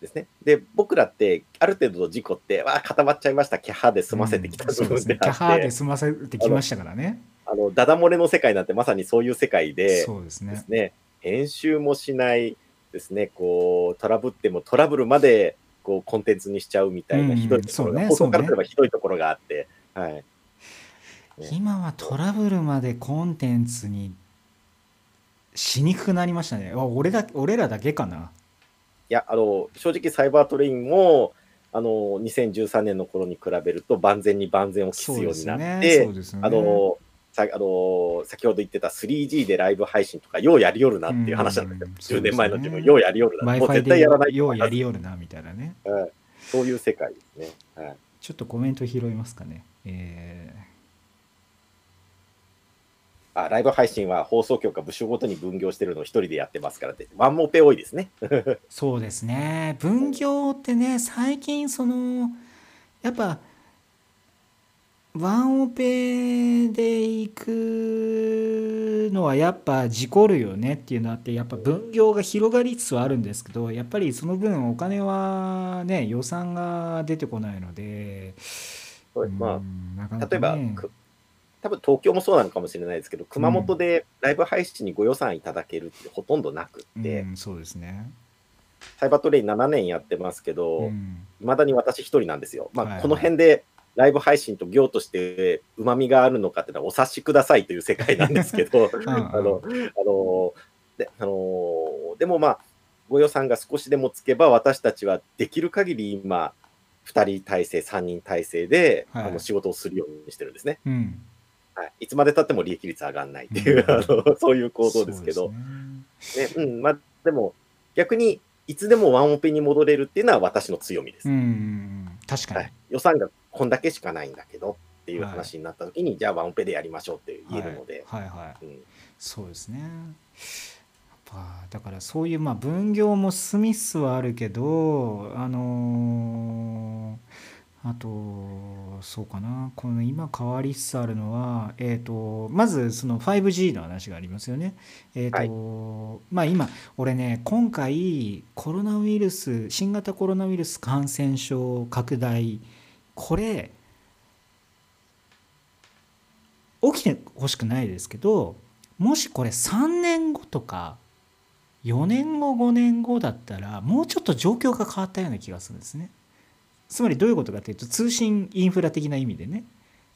ですね。で、僕らって、ある程度の事故って、わあ、固まっちゃいました、キャハで済ませてきた部うんそうですね分であって、キャハーで済ませてきましたからね。あの、ダダ漏れの世界なんてまさにそういう世界でそうですねです。ね、編集もしないですね、こう、トラブってもトラブルまで、こう、コンテンツにしちゃうみたいなうんひどいところが、そうね放送からばひどいところがあって、はい。ね今はトラブルまでコンテンツにしにくくなりましたね。あ俺だ俺らだけかな。いや、あの、正直サイバートレインも、あの、2013年の頃に比べると万全に万全を期すようになって、そうですね。あのさあの先ほど言ってた 3G でライブ配信とか、ようやりよるなっていう話なんですよ。うん10年前の自分、ようやりよるな。もう絶対やらないでようやりよるなみたいなね。はいそういう世界ですね。はい、ちょっとコメント拾いますかね。えあライブ配信は放送局が部署ごとに分業してるのを一人でやってますからって、ワンモペ多いですね。ー (laughs) そうですね。分業ってね、最近その、やっぱ、ワンオペで行くのはやっぱ事故るよねっていうのあってやっぱ分業が広がりつつはあるんですけどやっぱりその分お金はね予算が出てこないのでまあうんなかな例えば、多分東京もそうなのかもしれないですけど、熊本でライブ配信にご予算いただけるってほとんどなくって、うん、そうですね。サイバートレイン7年やってますけうど、んいまだに私一人なんですよ。まあ、はいはいこの辺でライブ配信と業としてうまみがあるのかっていうのはお察しくださいという世界なんですけど、ん。(laughs) あの、あの、で、あの、でもまあ、ご予算が少しでもつけば、私たちはできる限り今、2人体制、3人体制で、はい。あの仕事をするようにしてるんですね。うん、はい、いつまでたっても利益率上がらないっていう、うん。(laughs) あのそういう構造ですけど、ね。ねうん。まあ、でも逆にいつでもワンオペに戻れるっていうのは私の強みです。うん、確かに。はい、予算がこんだけしかないんだけどっていう話になった時に、じゃあワンオペでやりましょうって言えるので、はいはいはい、うん。そうですね。やっぱだからそういうまあ分業もスミスはあるけどあのーあとそうかな。この今変わりつつあるのは、えー、とまずその 5G の話がありますよね。えーとまあ、今俺ね今回コロナウイルス新型コロナウイルス感染症拡大これ起きてほしくないですけどもしこれ3年後とか4年後5年後だったらもうちょっと状況が変わったような気がするんですね。つまりどういうことかというと通信インフラ的な意味でね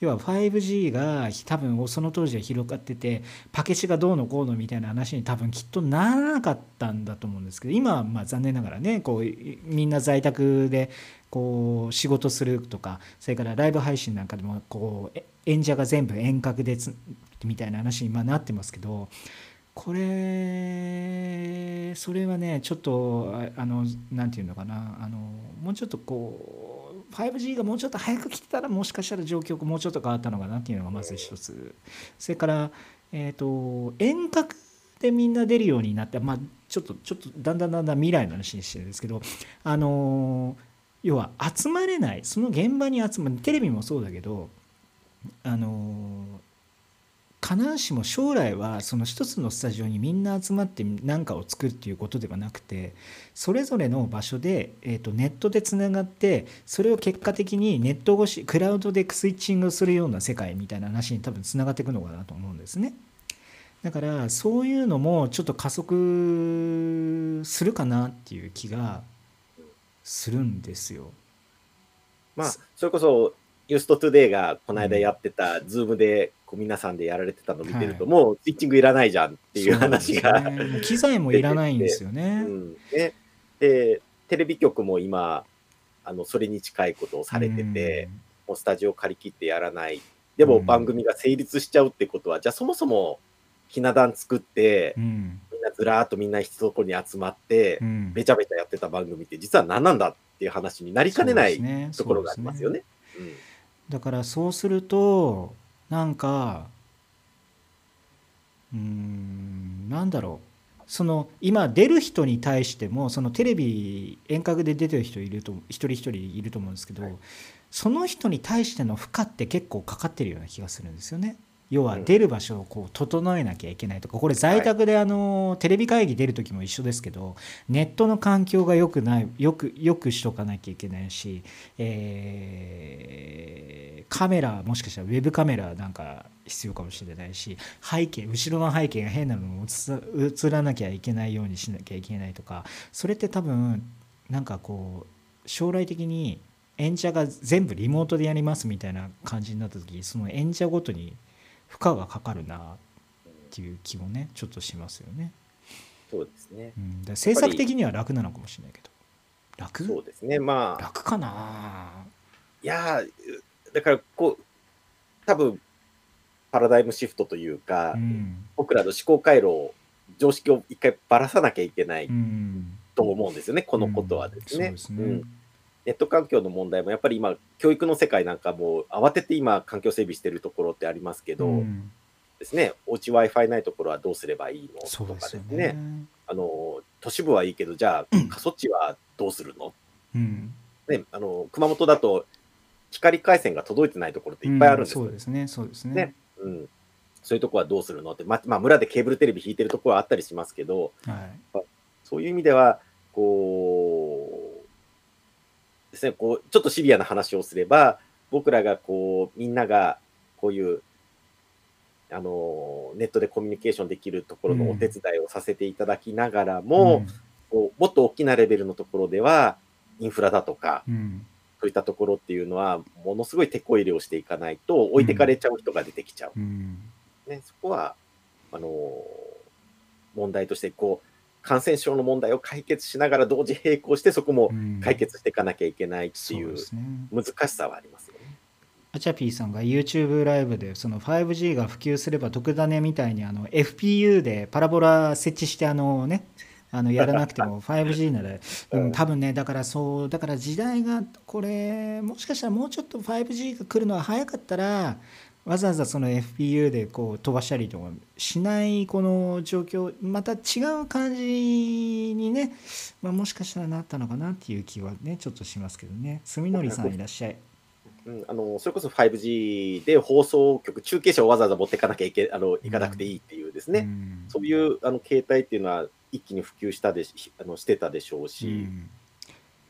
要は 5G が多分その当時は広がっててパケシがどうのこうのみたいな話に多分きっとならなかったんだと思うんですけど今はまあ残念ながらねこうみんな在宅でこう仕事するとかそれからライブ配信なんかでもこう演者が全部遠隔でつみたいな話に今なってますけどこれそれはねちょっとあのなんていうのかなあのもうちょっとこう 5G がもうちょっと早く来てたらもしかしたら状況がもうちょっと変わったのかなっていうのがまず一つ。それから、えー、と遠隔でみんな出るようになってまあちょっとちょっとだんだんだんだん未来の話にしてるんですけどあの要は集まれないその現場に集まるテレビもそうだけどあの必ずしも将来はその一つのスタジオにみんな集まって何かを作るっていうことではなくてそれぞれの場所で、えー、とネットでつながってそれを結果的にネット越しクラウドでスイッチングするような世界みたいな話に多分つながっていくのかなと思うんですね。だからそういうのもちょっと加速するかなっていう気がするんですよ。まあ、それこそ、ユーストトゥデイがこの間やってた、ズームでこう皆さんでやられてたのを見てると、はい。もうスイッチングいらないじゃんっていう話が。機材もいらないんですよね。うん。ね、で、テレビ局も今、あのそれに近いことをされてて、もうスタジオ借り切ってやらない。でもうん。番組が成立しちゃうってことは、じゃあそもそもひな壇作ってう、ん。みんなずらーっとみんな一とこに集まってう、ん。べちゃべちゃやってた番組って実は何なんだっていう話になりかねないところがありますよね。うんだからそうするとなんかうーんなんだろうその今出る人に対してもそのテレビ遠隔で出てる人いると一人一人いると思うんですけど、はいその人に対しての負荷って結構かかってるような気がするんですよね。要はうん出る場所をこう整えなきゃいけないとかこれ在宅であのテレビ会議出る時も一緒ですけどネットの環境が良くないよくよくしとかなきゃいけないし、えーカメラもしかしたらウェブカメラなんか必要かもしれないし背景後ろの背景が変なのも映らなきゃいけないようにしなきゃいけないとかそれって多分なんかこう将来的に演者が全部リモートでやりますみたいな感じになった時その演者ごとに負荷がかかるなっていう気もねちょっとしますよね。そうですね。うん、だから制作的には楽なのかもしれないけど楽？そうですね。まあ、楽かな？いやー、だからこう、多分パラダイムシフトというか、うん僕らの思考回路を、常識を一回ばらさなきゃいけないうんと思うんですよね、このことはですね。うんそうですねうんネット環境の問題もやっぱり今、教育の世界なんかも慌てて今、環境整備してるところってありますけど、うん。ですね、おうち Wi-Fi ないところはどうすればいいの？とかですね。ね。あの、都市部はいいけど、じゃあ、過疎地はどうするの？うん。ね、あの熊本だと光回線が届いてないところっていっぱいあるんですよ、そうですね、そうですね。ね。うん、そういうとこはどうするの？って、ままあ、村でケーブルテレビ引いてるところはあったりしますけど、はい。そういう意味では、こう、ですね、こう、ちょっとシビアな話をすれば、僕らがこう、みんなが、こういう、あの、ネットでコミュニケーションできるところのお手伝いをさせていただきながらも、こうもっと大きなレベルのところでは、インフラだとか、うん、うんそういったところっていうのは、ものすごい手こ入れをしていかないと、置いてかれちゃう人が出てきちゃう。うん。ね、そこは、あの問題として、こう、感染症の問題を解決しながら同時並行して、そこもうん解決していかなきゃいけないっていう。難しさはありますよね。アチャピーさんが YouTube ライブでその 5G が普及すれば特ダネみたいにあの FPU でパラボラ設置してあのねあのやらなくても (laughs) 5G なら、うんうん多分ねだからそうだから時代がこれもしかしたらもうちょっと 5G が来るのは早かったらわざわざその FPU でこう飛ばしたりとかしないこの状況また違う感じにね、まあ、もしかしたらなったのかなっていう気はねちょっとしますけどね。住則さんいらっしゃい。うん、あのそれこそ 5G で放送局、中継車をわざわざ持っていかなきゃいけあのいかなくていいっていうですね、うん。そういうあの携帯っていうのは一気に普及したでしあのしてたでしょうし、うん。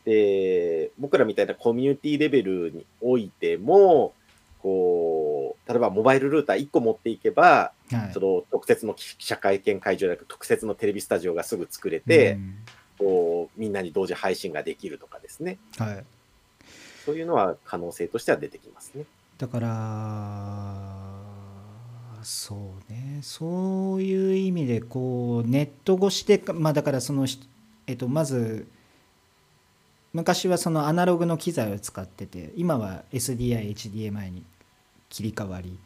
で僕らみたいなコミュニティレベルにおいても、こう例えばモバイルルーター1個持っていけば、はい。その特設の記者会見会場じゃなく特設のテレビスタジオがすぐ作れて、うん。こうみんなに同時配信ができるとかですね、はい、そういうのは可能性としては出てきますね。だからそうね。そういう意味でこうネット越しでまあだからそのひえっとまず昔はそのアナログの機材を使ってて今は SDI、HDMI に切り替わり、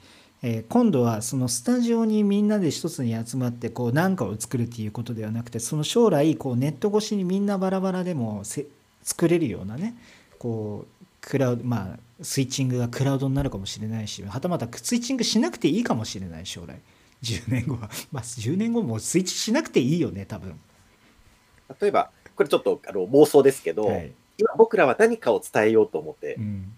えー今度はそのスタジオにみんなで一つに集まってこう何かを作るっていうことではなくてその将来こうネット越しにみんなバラバラでもせ作れるようなねこうクラウドまあスイッチングがクラウドになるかもしれないしはたまたスイッチングしなくていいかもしれない将来。10年後は。(laughs) まあ10年後もスイッチしなくていいよね多分。例えば、これちょっとあの妄想ですけど、はい、今僕らは何かを伝えようと思って、うん、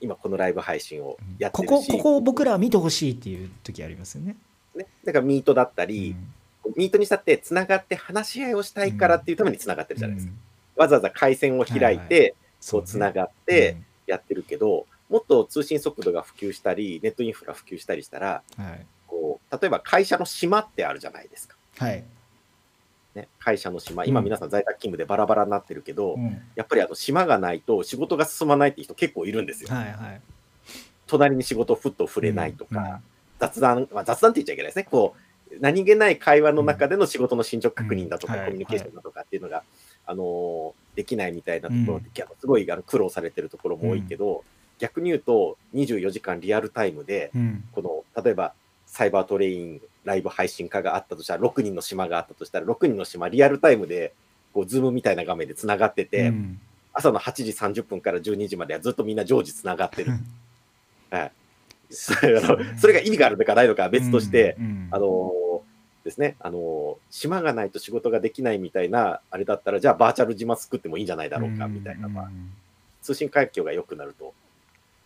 今このライブ配信をやってこるし、こここを僕らは見てほしいっていう時ありますよね、ね、だからミートだったうり、ん。ミートにしたってつながって話し合いをしたいからっていうためにつながってるじゃないですか。うん。わざわざ回線を開いて、そうつなががってやってるけど、もっと通信速度が普及したり、ネットインフラ普及したりしたら、はい。こう例えば会社の島ってあるじゃないですか。はい、ね、会社の島、今うん。皆さん在宅勤務でバラバラになってるけど、うん。やっぱりあの島がないと仕事が進まないって人結構いるんですよ。はいはい。隣に仕事をふっと触れないとか、うん。雑談、まあ、雑談って言っちゃいけないですね。こう、何気ない会話の中での仕事の進捗確認だとか、コミュニケーションだとかっていうのが、あのーできないみたいなところって、すごいあの苦労されてるところも多いけど、逆に言うと、24時間リアルタイムで、うん。この、例えば、サイバートレインライブ配信化があったとしたら、6人の島があったとしたら、6人の島リアルタイムで、こう、ズームみたいな画面でつながってて、うん朝の8時30分から12時まではずっとみんな常時つながってる。(laughs) はい。(laughs) それあのそれが意味があるのかないのかは別として、うんうんあのーですね、あのー島がないと仕事ができないみたいな、あれだったら、じゃあバーチャル島作ってもいいんじゃないだろうかみたいな、まあ、通信環境が良くなると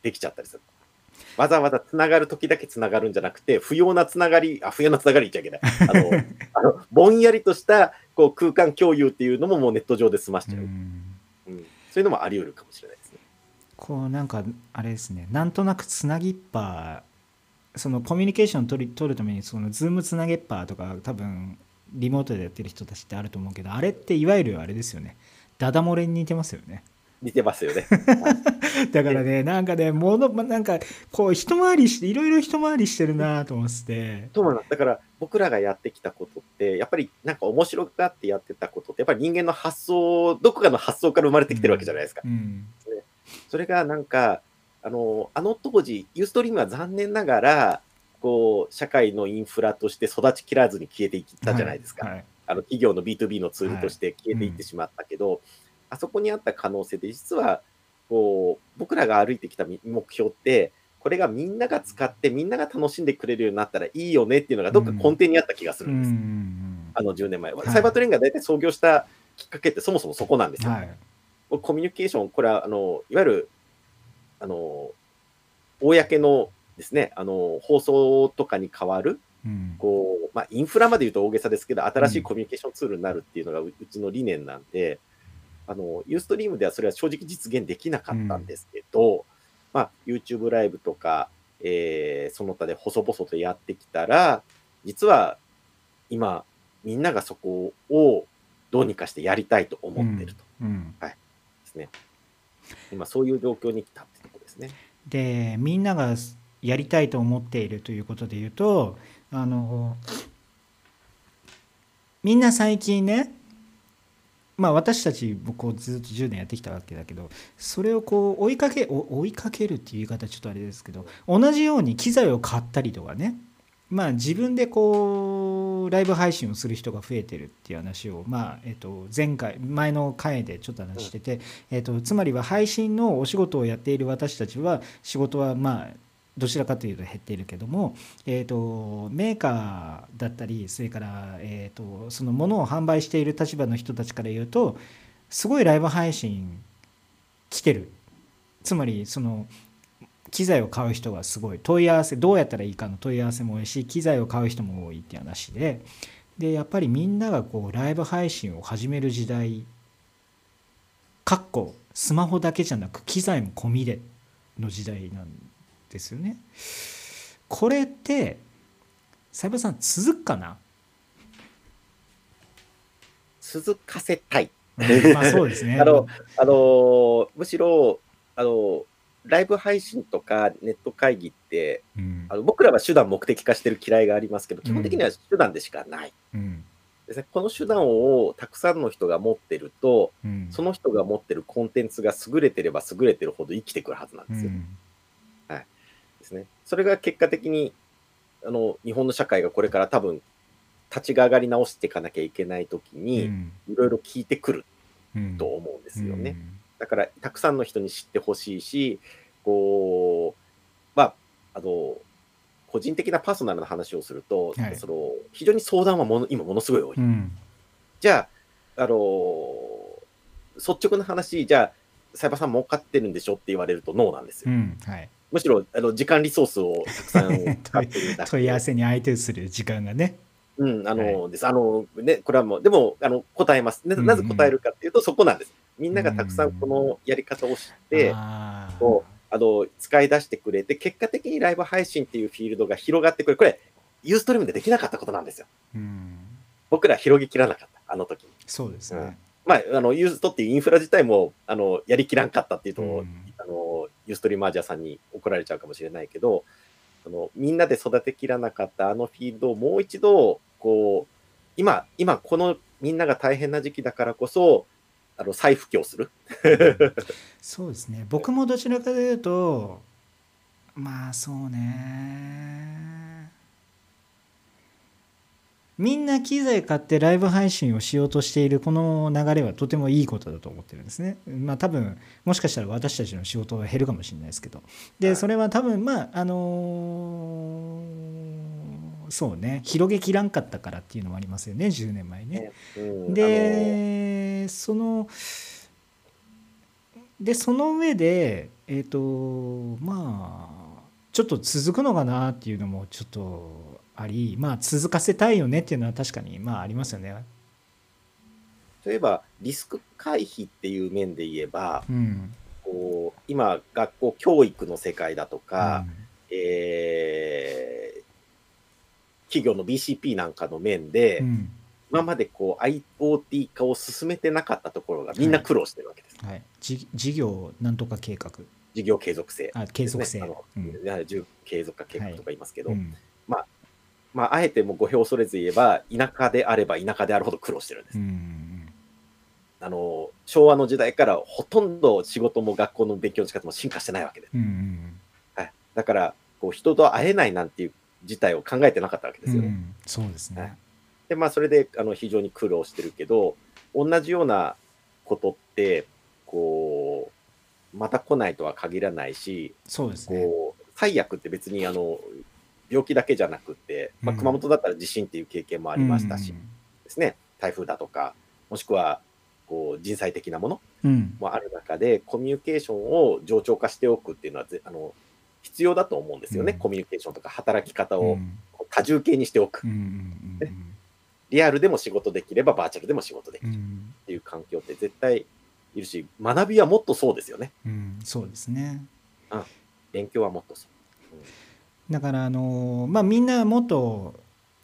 できちゃったりする。わざわざつながるときだけつながるんじゃなくて、不要なつながり、あ、不要なつながり言っちゃいけない。あの、(laughs) あのぼんやりとしたこう空間共有っていうのももうネット上で済ましちゃう。うんうんそういうのもあり得るかもしれないですね。こうなんかあれですねなんとなくつなぎっぱそのコミュニケーションを取り取るためにそのズームつなげっぱとか多分リモートでやってる人たちってあると思うけどあれっていわゆるあれですよねダダ漏れに似てますよね似てますよね。(laughs) だからねなんかねものなんかこう一回りしていろいろ一回りしてるなと思っててそうなんですだから僕らがやってきたことって、やっぱりなんか面白がってやってたことって、やっぱり人間の発想、どこかの発想から生まれてきてるわけじゃないですか。うんそれがなんか、あの、あの当時、ユーストリームは残念ながら、こう、社会のインフラとして育ちきらずに消えていったじゃないですか。はいはいあの企業の B2B のツールとして消えていってしまったけど、あそこにあった可能性で、実はこう僕らが歩いてきたみ目標って、これがみんなが使って、みんなが楽しんでくれるようになったらいいよねっていうのが、どっか根底にあった気がすうんるです。んあの10年前は。はい。サイバートレインが大体創業したきっかけって、そもそもそこなんですよ。はい。コミュニケーション、これはあのいわゆるあの、公のですね、あの、放送とかに変わる、うん。こう、まあ、インフラまで言うと大げさですけど、新しいコミュニケーションツールになるっていうのがううちの理念なんで、あの、ユーストリームではそれは正直実現できなかったんですけど、まあ、YouTube ライブとか、えーその他で細々とやってきたら、実は今、みんながそこをどうにかしてやりたいと思ってると。うん。ですね。今、そういう状況に来たってとこですね。でみんながやりたいと思っているということで言うとあのみんな最近ねまあ私たちもこうずっと10年やってきたわけだけどそれをこう追いかけ追いかけるっていう言い方ちょっとあれですけど同じように機材を買ったりとかね。まあ自分でこうライブ配信をする人が増えてるっていう話をまあえっと前回前の回でちょっと話しててえっとつまりは配信のお仕事をやっている私たちは仕事はまあどちらかというと減っているけども、えー、とメーカーだったりそれから、えー、とそのものを販売している立場の人たちから言うとすごいライブ配信来てる。つまりその機材を買う人がすごい。問い合わせどうやったらいいかの問い合わせも多いし機材を買う人も多いっていう話で。でやっぱりみんながこうライブ配信を始める時代かっこスマホだけじゃなく機材も込みでの時代なんですよね。これってサイバーさん続くかな？続かせたい。うんまあそうですね。あのあのーむしろ、あのーライブ配信とかネット会議って、うんあの僕らは手段目的化してる嫌いがありますけど、うん基本的には手段でしかない。うんですね、この手段をたくさんの人が持ってると、うんその人が持ってるコンテンツが優れてれば優れてるほど生きてくるはずなんですよ。うんですね。それが結果的に、あの、日本の社会がこれから多分、立ち上がり直していかなきゃいけないときうに、んいろいろ聞いてくるうんと思うんですよね。うんだから、たくさんの人に知ってほしいし、こう、まあ、あの、個人的なパーソナルな話をすると、はいその非常に相談はもの今ものすごい多い。うんじゃあ、あの率直な話、じゃあ、サイバーさん儲かってるんでしょって言われるとノーなんですよ。うんはいむしろ、あの、時間リソースをたくさん (laughs) 使ってるだけ問い合わせに相手する時間がね。うん、あの、はです。あの、ね、これはもう、でも、あの、答えます。ななぜ答えるかっていうと、そこなんです。みんながたくさんこのやり方を知って、あーこあの、使い出してくれて、結果的にライブ配信っていうフィールドが広がってくる。これ、ユーストリームでできなかったことなんですよ。うん僕ら広げきらなかった、あの時に。そうですね。まあ、あの、ユーストっていうインフラ自体も、あの、やりきらんかったっていうと、うんあの、ユーストリーマージャーさんに怒られちゃうかもしれないけど、あの、みんなで育てきらなかったあのフィールドをもう一度、こう、今、今、このみんなが大変な時期だからこそ、あの、再布教する。(laughs) そうですね僕もどちらかというとまあそうねみんな機材買ってライブ配信をしようとしているこの流れはとてもいいことだと思ってるんですね。まあ多分もしかしたら私たちの仕事は減るかもしれないですけど。はい。でそれは多分まああのーそうね。広げきらんかったからっていうのもありますよね。10年前ね。うん、でそのでその上でえっ、とまあちょっと続くのかなっていうのもちょっとありまあ続かせたいよねっていうのは確かにまあありますよね。例えば、リスク回避っていう面で言えば、うん、こう、今、学校教育の世界だとか、うん。えー企業の BCP なんかの面で、うん。今までこう IoT 化を進めてなかったところがみんな苦労してるわけです。はい、じ事業なんとか計画。事業継続性、あ継続性、ね。あのうん。継続化計画とか言いますけど、うんまあ、あえてもう語弊を恐れず言えば、田舎であれば田舎であるほど苦労してるんです。うんあの昭和の時代からほとんど仕事も学校の勉強の仕方も進化してないわけではい、だからこう人と会えないなんていう事態を考えてなかったわけですよね。うんそうですね。はいで、まあ、それであの非常に苦労してるけど、同じようなことって、こう、また来ないとは限らないし、そうですね。こう、最悪って別にあの、病気だけじゃなくて、まあ、うん。熊本だったら地震っていう経験もありましたしうん。ですね、台風だとか、もしくは、こう人災的なものうん。もある中で、コミュニケーションを冗長化しておくっていうのはぜあの必要だと思うんですよね、うん。コミュニケーションとか働き方を多重形にしておく、うんうんリアルでも仕事できればバーチャルでも仕事できるっうん。うんていう環境って絶対いるし、学びはもっとそうですよね、うん。そうですね。勉強はもっとそう。だからあのまあみんなもっと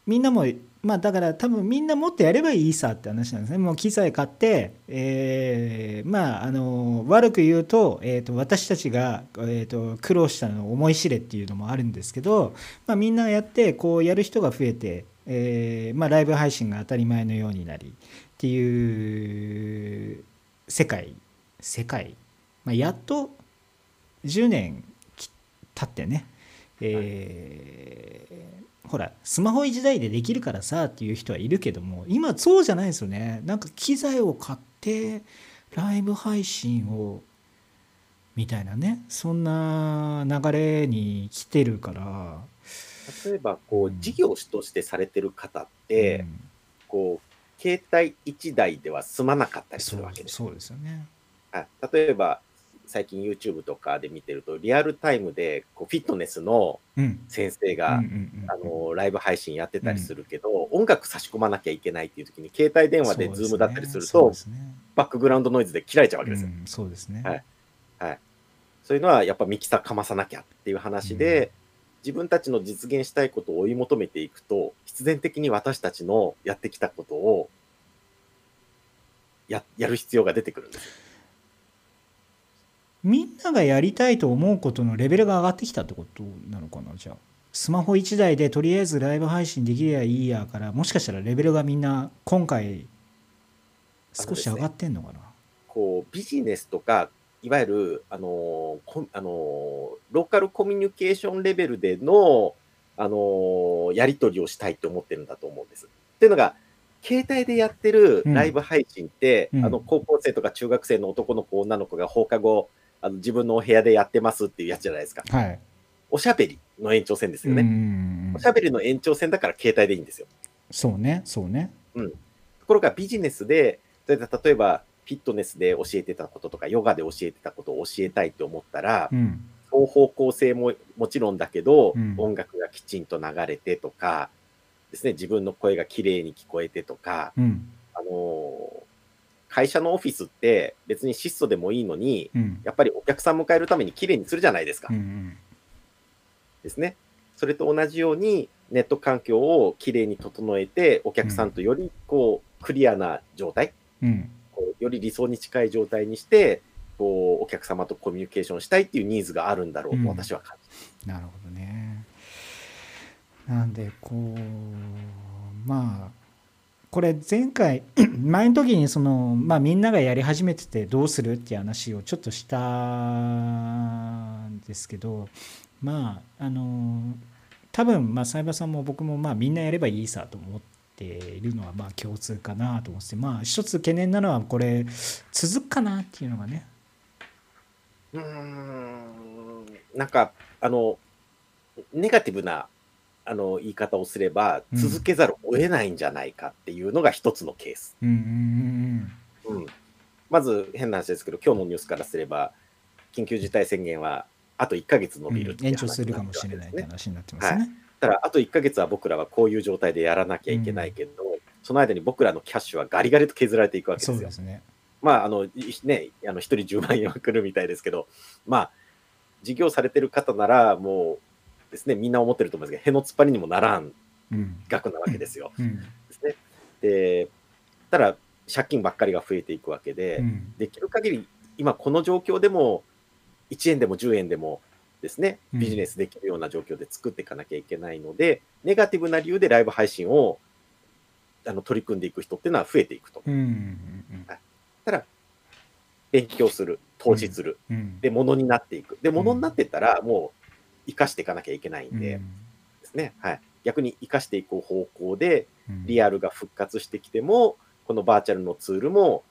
みんなもまあだから多分みんなもっとやればいいさって話なんですね。もう機材買って、えーまああの悪く言うと,、えー、と私たちが、えー、と苦労したのを思い知れっていうのもあるんですけど、まあ、みんなやってこうやる人が増えて、えーまあ、ライブ配信が当たり前のようになりっていう世界世界、まあ、やっと10年き経ってね。えーほらスマホ一台でできるからさっていう人はいるけども今そうじゃないですよね。なんか機材を買ってライブ配信をみたいなね。そんな流れに来てるから。例えばこううん事業主としてされてる方って、うん。こう携帯1台では済まなかったりするわけです。そうですよね。はい例えば最近 YouTube とかで見てるとリアルタイムでこうフィットネスのうん。先生が、ライブ配信やってたりするけど、音楽差し込まなきゃいけないっていう時に携帯電話で Zoom だったりするとね。バックグラウンドノイズで切られちゃうわけですよ。うんそうですね。はい。はい、そういうのはやっぱミキサーかまさなきゃっていう話で、うん。自分たちの実現したいことを追い求めていくと必然的に私たちのやってきたことをややる必要が出てくるんですよ。みんながやりたいと思うことのレベルが上がってきたってことなのかな？じゃあスマホ1台でとりあえずライブ配信できりゃいいやからもしかしたらレベルがみんな今回少し上がってんのかな？こうビジネスとかいわゆる、あのあのーローカルコミュニケーションレベルでの、あのーやり取りをしたいと思ってるんだと思うんです。っていうのが携帯でやってるライブ配信って、うん。あの高校生とか中学生の男の子女の子が放課後あの自分のお部屋でやってますっていうやつじゃないですか。はい。おしゃべりの延長線ですようね。んおしゃべりの延長線だから携帯でいいんですよ。そうねそうね。ところがビジネスで、例えば例えばフィットネスで教えてたこととか、ヨガで教えてたことを教えたいと思ったらう、ん。双方向性ももちろんだけど、うん。音楽がきちんと流れてとか、ですね、自分の声がきれいに聞こえてとか、うん。あのー会社のオフィスって別に質素でもいいのに、うんやっぱりお客さん迎えるためにきれいにするじゃないですか。うんうんですね。それと同じように、ネット環境をきれいに整えて、お客さんとよりこうクリアな状態、うんこうより理想に近い状態にして、こうお客様とコミュニケーションしたいっていうニーズがあるんだろううんと私は感じなるほどね。なんでこうまあこれ前回 (clears throat) 前の時にその、まあ、みんながやり始めててどうするっていう話をちょっとしたんですけどまああの多分まあサイバーさんも僕もまあみんなやればいいさと思っているのはまあ共通かなと思ってまあ一つ懸念なのはこれ続くかなっていうのがね。うんなんか、あの、ネガティブなあの言い方をすれば、うん続けざるを得ないんじゃないかっていうのが一つのケース。うんうんうん、まず変な話ですけど、今日のニュースからすれば、緊急事態宣言はあと1ヶ月うんうん延びるっていう延長するかもしれないって話になってますね。ただ、あと1ヶ月は僕らはこういう状態でやらなきゃいけないけど、その間に僕らのキャッシュはガリガリと削られていくわけですよそうで。すね。まあ、あの、いね、あの、一人10万円は来るみたいですけど、まあ、事業されてる方なら、もうですね、みんな思ってると思うんですけど、への突っ張りにもならんうん。額なわけですよ。うん。ですね。で、ただ、借金ばっかりが増えていくわけで、うん。できる限り、今この状況でも、1円でも10円でもですね、うんビジネスできるような状況で作っていかなきゃいけないので、ネガティブな理由でライブ配信をあの取り組んでいく人っていうのは増えていくと。うん。うん。ただ、勉強する、投資する、うん。で、ものになっていく。で、ものになってたら、もう、生かしていかなきゃいけないんで、ですね。はい。逆に生かしていく方向で、うん、リアルが復活してきても、このバーチャルのツールも、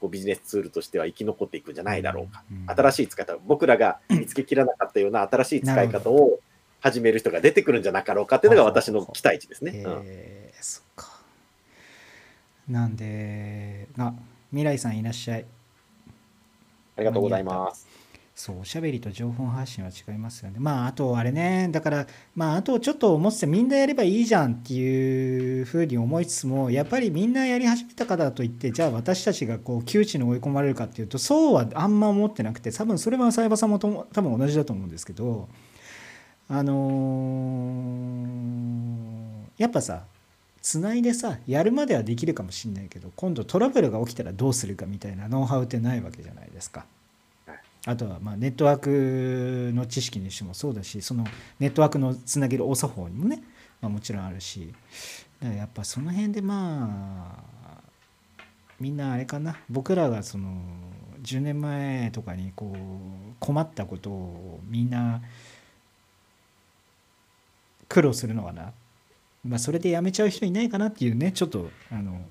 こうビジネスツールとしては生き残っていくんじゃないだろうか。うん。新しい使い方、僕らが見つけきらなかったような (coughs) 新しい使い方を始める人が出てくるんじゃなかろうかっていうのが私の期待値ですね。うんえーそっか。なんで、が、未来さんいらっしゃい。ありがとうございます。そう、おしゃべりと情報発信は違いますよね。まあ、あとあれね、だから、まあ、あとちょっと思って、みんなやればいいじゃんっていうふうに思いつつも、やっぱりみんなやり始めたからといって、じゃあ私たちがこう窮地に追い込まれるかっていうと、そうはあんま思ってなくて、多分それはサイバさんもと多分同じだと思うんですけど、あのーやっぱさ、つないでさやるまではできるかもしれないけど今度トラブルが起きたらどうするかみたいなノウハウってないわけじゃないですか。あとはまあネットワークの知識にしてもそうだしそのネットワークのつなげるお作法にもね、まあ、もちろんあるしだからやっぱその辺でまあみんなあれかな僕らがその10年前とかにこう困ったことをみんな苦労するのかな。まあそれでやめちゃう人いないかなっていうねちょっとあの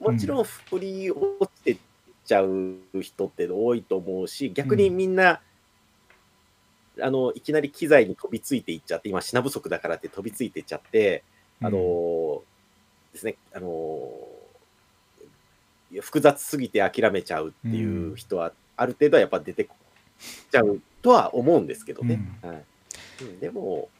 もちろん振り落ちてっちゃう人って多いと思うし、逆にみんな、あの、いきなり機材に飛びついていっちゃって、今品不足だからって飛びついていっちゃって、あの、ですね、あの、複雑すぎて諦めちゃうっていう人は、ある程度はやっぱ出てこちゃうとは思うんですけどね。はい。うんでも、うん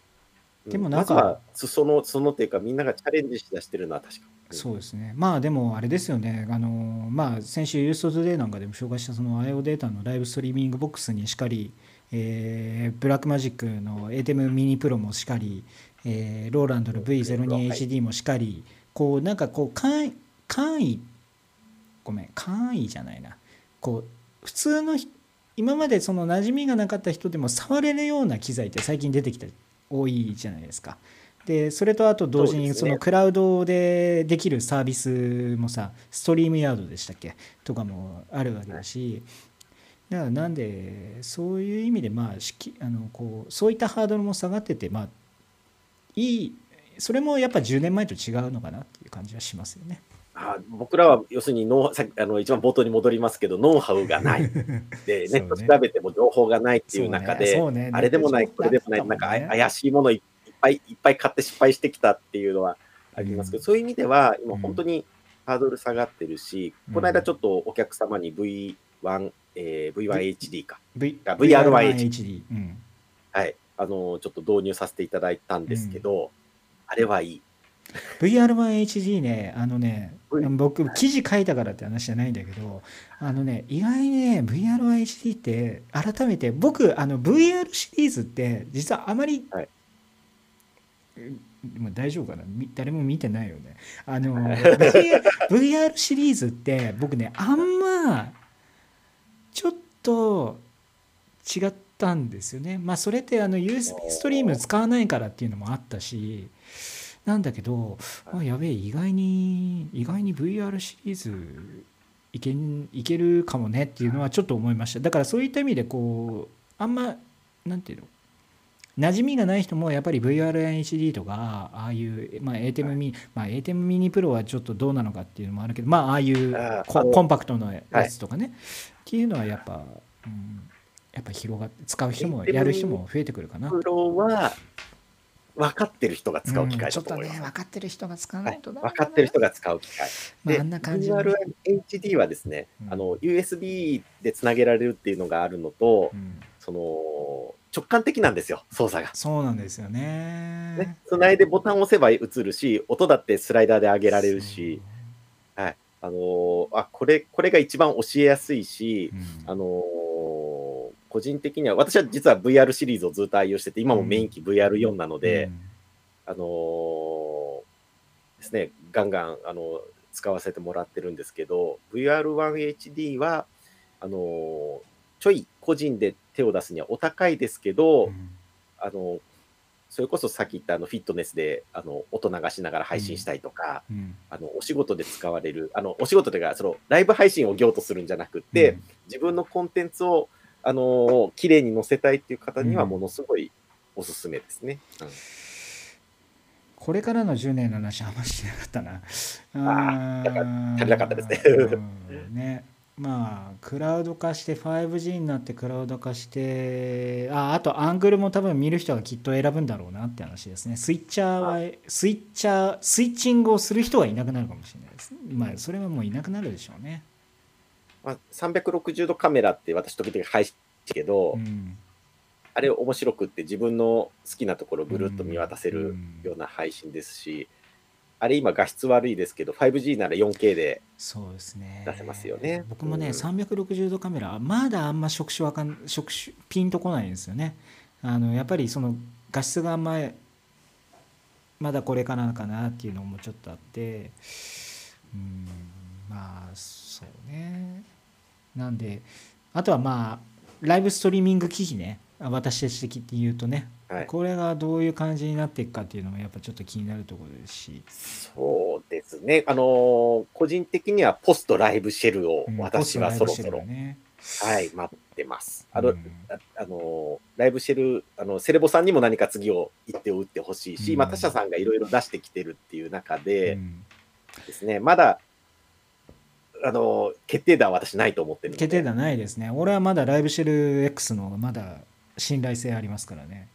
でもなんかまずはそその、そのっていうか、みんながチャレンジしだしてるのは確か。うんそうですね。まあでもあれですよね。あのまあ先週ユーストトゥデイなんかでも紹介したその IO データのライブストリーミングボックスにしかり、えーブラックマジックの ATEM ミニプロもしかり、えーローランドの V02HD もしかり、こうなんかこう簡易簡易ごめん簡易じゃないな。こう普通のひ今までその馴染みがなかった人でも触れるような機材って最近出てきて多いじゃないですか。でそれとあと同時にそのクラウドでできるサービスもさストリームヤードでしたっけ？とかもあるわけだしだからなんでそういう意味でまあしきあのこうそういったハードルも下がっててまあいいそれもやっぱ10年前と違うのかなっていう感じはしますよね。あ僕らは要するにノウさあの一番冒頭に戻りますけど、ノウハウがない。(laughs) で、ネット調べても情報がないっていう中で、ね。ね。あれでもない、これでもない、なんかあ怪しいものいっぱいいっぱい買って失敗してきたっていうのはありますけど、うん。そういう意味では、今うん本当にハードル下がってるし、うんこの間ちょっとお客様に V1、えー V1HD か、v あ VR1HD HD、うん、はい、あの、ちょっと導入させていただいたんですけど、あれはいい。VR1HD ね、あのね、はい僕、記事書いたからって話じゃないんだけど、あのね、意外にね、VR1HD って、改めて、僕、あの VR シリーズって、実はあまり、はい大丈夫かな？み誰も見てないよね。あの (laughs) VR, VR シリーズって、僕ね、あんま、ちょっと違ったんですよね。まあ、それってあの USB ストリーム使わないからっていうのもあったし、なんだけど、あやべえ意外に意外に VR シリーズいけんいけるかもねっていうのはちょっと思いました。だからそういった意味でこうあんまなんていうの？馴染みがない人もやっぱり VRHD とかああいう、まあ、ATEM ミニ、まあ、ATEM ミニプロはちょっとどうなのかっていうのもあるけどまあああいうコンパクトのやつとかね、っていうのはやっぱ、うん、やっぱ広がって使う人もやる人も増えてくるかな。プロは、分かってる人が使う機うん会ちょっとねだと思います。分かってる人が使わはない分かってる人が使う機会。まあ、であんな感じのね。VRHD はですね、の USB でつなげられるっていうのがあるのと、うん。その直感的なんですよ、操作が。そうなんですよね。ね、つないでボタンを押せば映るし、音だってスライダーで上げられるし、あのーあこれこれが一番教えやすいしあのー個人的には、私は実は VR シリーズをずっと愛用してて、今もメイン機 VR4 なので、うん。あのーですね、ガンガン、あの使わせてもらってるんですけど、VR1HD は、あのーちょい個人で手を出すにはお高いですけど、うん。あのそれこそさっき言ったあのフィットネスであの音流しながら配信したいとか、うん。あのお仕事で使われる、あのお仕事というかそのライブ配信を業とするんじゃなくて、うん。自分のコンテンツをあのー綺麗に載せたいっていう方にはうん。ものすごいおすすめですね。うん。これからの10年の話あんましなかったな。(laughs) あーだから足りなかったですね。うん。ね。まあクラウド化して 5G になってクラウド化してああとアングルも多分見る人がきっと選ぶんだろうなって話ですね。スイッチャーはスイッチャースイッチングをする人はいなくなるかもしれないですまあそれはもういなくなるでしょうねまあ、360度カメラって私時々配信けど、うん。あれ面白くって自分の好きなところをぐるっと見渡せるうん。ような配信ですし、あれ今画質悪いですけど 5G なら 4K でそうですね。出せますよね。僕もね、うん。360度カメラまだあんま触手わかん触手ピンとこないんですよね。あのやっぱりその画質があんままだこれからかなっていうのもちょっとあってうんまあそうね。なんであとはまあライブストリーミング機器ね。私たち的って言うとね、はい。これがどういう感じになっていくかっていうのもやっぱちょっと気になるところですし、そうですね。あのー個人的にはポストライブシェルをうん私はそろそろ、ライブシェルね。はい待ってます。あの、うん。ああのーライブシェルあのセレボさんにも何か次を一手を打ってほしいし、うん。まあ他社さんがいろいろ出してきてるっていう中でうん。ですね、まだあのー決定打は私ないと思ってるので決定打ないですね。俺はまだライブシェル X のまだ信頼性ありますからね。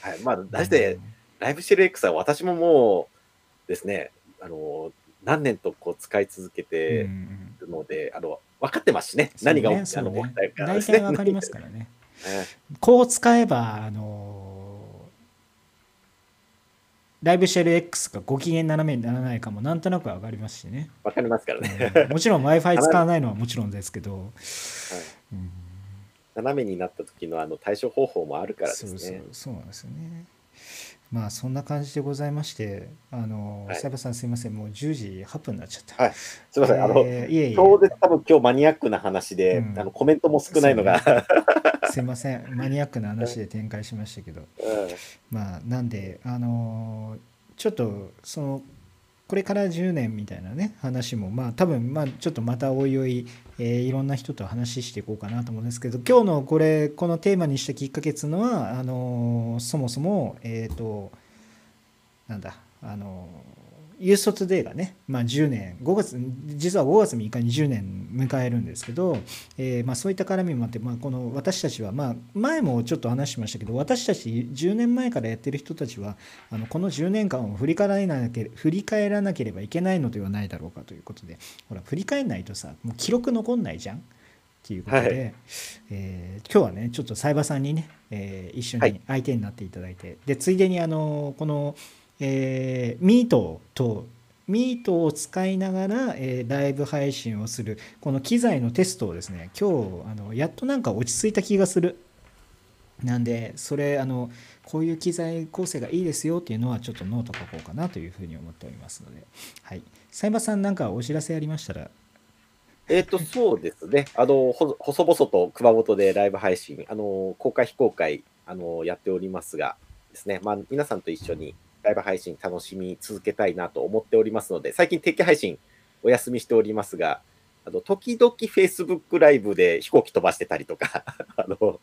はい、まあ、出して、ライブシェル X は私ももうですね、あの、何年とこう使い続けうんてうんるので、あの、分かってますしね、ね何が、あの、そうね問題かね。体わかりますからね。(laughs) ねこう使えば、あのライブシェル X がご機嫌斜めにならないかもなんとなくわかりますしね。わかりますからね。うん。もちろん Wi-Fi 使わないのはもちろんですけど、はい。うん。斜めになった時のあの対処方法もあるからでそうそうすね。そうなんですよね。まあそんな感じでございまして、あの、はい。さんすいません、もう10時8分になっちゃった。はい。すみません、あの、えーいえいえ。超絶多分今日マニアックな話で、うん。あのコメントも少ないのが、すいません。(laughs) マニアックな話で展開しましたけど。うん。まあなんであのーちょっとそのこれから10年みたいなね話もまあ多分まあちょっとまたおいおい、えーいろんな人と話していこうかなと思うんですけど今日のこれこのテーマにしたきっかけっつうのはあのーそもそもえっ、となんだあのユーストデーがね、まあ、10年5月実は5月3日に10年迎えるんですけど、えーまあ、そういった絡みもあって、まあ、この私たちは、まあ、前もちょっと話しましたけど私たち10年前からやってる人たちはあのこの10年間を振り返らなけれ振り返らなければいけないのではないだろうかということでほら振り返らないとさもう記録残んないじゃん？っていうことで、はい。えー今日はねちょっとサイバーさんにね、えー一緒はい。に相手になっていただいて、でついでにあのこの、えーミートとミートを使いながら、えーライブ配信をする。この機材のテストをですね今日あのやっとなんか落ち着いた気がする。なんでそれあのこういう機材構成がいいですよっていうのはちょっとノート書こうかなというふうに思っておりますので。はい。サイバーさんなんかお知らせありましたら？えっ、と、そうですね。あの、ほ細々と熊本でライブ配信、あの、公開非公開、あの、やっておりますがですね、まあ、皆さんと一緒にライブ配信楽しみ続けたいなと思っておりますので、最近定期配信お休みしておりますが、あの、時々 Facebook ライブで飛行機飛ばしてたりとか、(laughs) あの、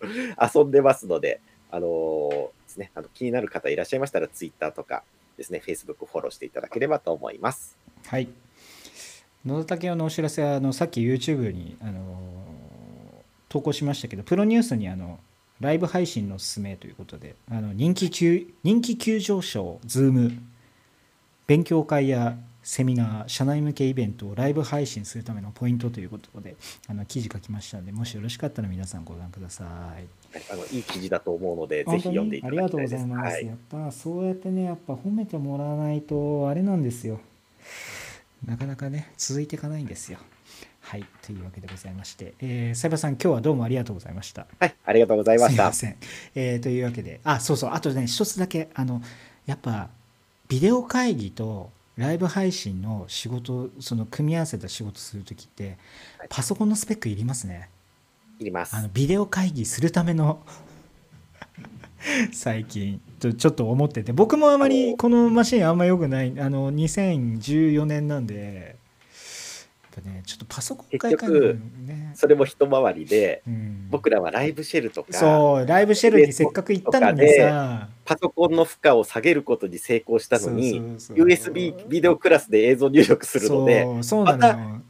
遊んでますので、あのですね、あの気になる方いらっしゃいましたら、Twitter とかですね、Facebook フォローしていただければと思います。はい野田武雄のお知らせはあのさっき YouTube にあの投稿しましたけどプロニュースにあのライブ配信のおすすめということであの人気急人気急上昇 Zoom 勉強会やセミナー社内向けイベントをライブ配信するためのポイントということであの記事書きましたのでもしよろしかったら皆さんご覧ください。はいあのいい記事だと思うので、ぜひ読んでいたにありがとうだきたいです。ございます。はいやっぱそうやってね、やっぱ褒めてもらわないとあれなんですよ。なかなかね、続いていかないんですよ。はい、というわけでございまして、えー、サイバーさん、今日はどうもありがとうございました。はい、ありがとうございましたすいま。せん。えーというわけで、あ、そうそう、あとね、一つだけ、あの、やっぱ、ビデオ会議とライブ配信の仕事、その組み合わせた仕事するときってはい、パソコンのスペックいりますね。いりますあ。のビデオ会議するための (laughs) 最近ちょちょっと思ってて僕もあまりこのマシンあんま良くないあの2014年なんでねちょっとパソコン買い替えるのね、それも一回りで、うん、僕らはライブシェルとか、そうライブシェルにせっかく行ったのにさ。パソコンの負荷を下げることに成功したのに、USB ビデオクラスで映像入力するので、そうそうなのよ、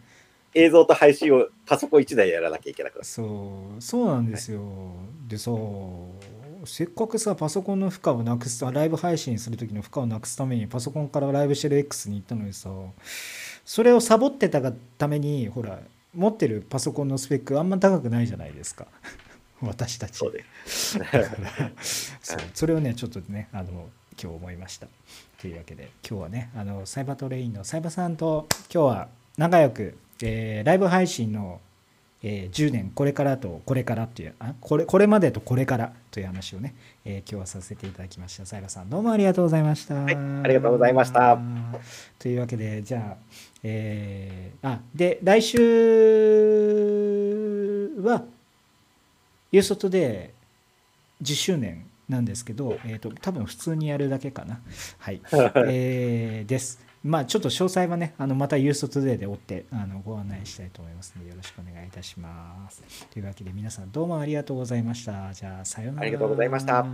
映像と配信をパソコン1台やらなきゃいけなくなる。そうそうなんですよ、でさせっかくさパソコンの負荷をなくすライブ配信する時の負荷をなくすためにパソコンからライブシェル X に行ったのにさそれをサボってたがためにほら持ってるパソコンのスペックあんま高くないじゃないですか。(laughs) 私たち。そうです。(laughs) そうそれをねちょっとねあの今日思いました。というわけで今日はねあのサイバートレインのサイバーさんと今日は仲良く、えーライブ配信の、えー10年これからとこれからっていうあこれこれまでとこれからという話をね、えー今日はさせていただきました。サイバーさんどうもありがとうございました、はいありがとうございました。というわけでじゃあえーあで来週はユーストで10周年なんですけど、えー、と多分普通にやるだけかな。はい。(laughs) えーです。まあちょっと詳細はね、あのまたユーストトゥデイで追ってあのご案内したいと思いますので、よろしくお願いいたします。というわけで皆さんどうもありがとうございました。じゃあさようなら。ありがとうございました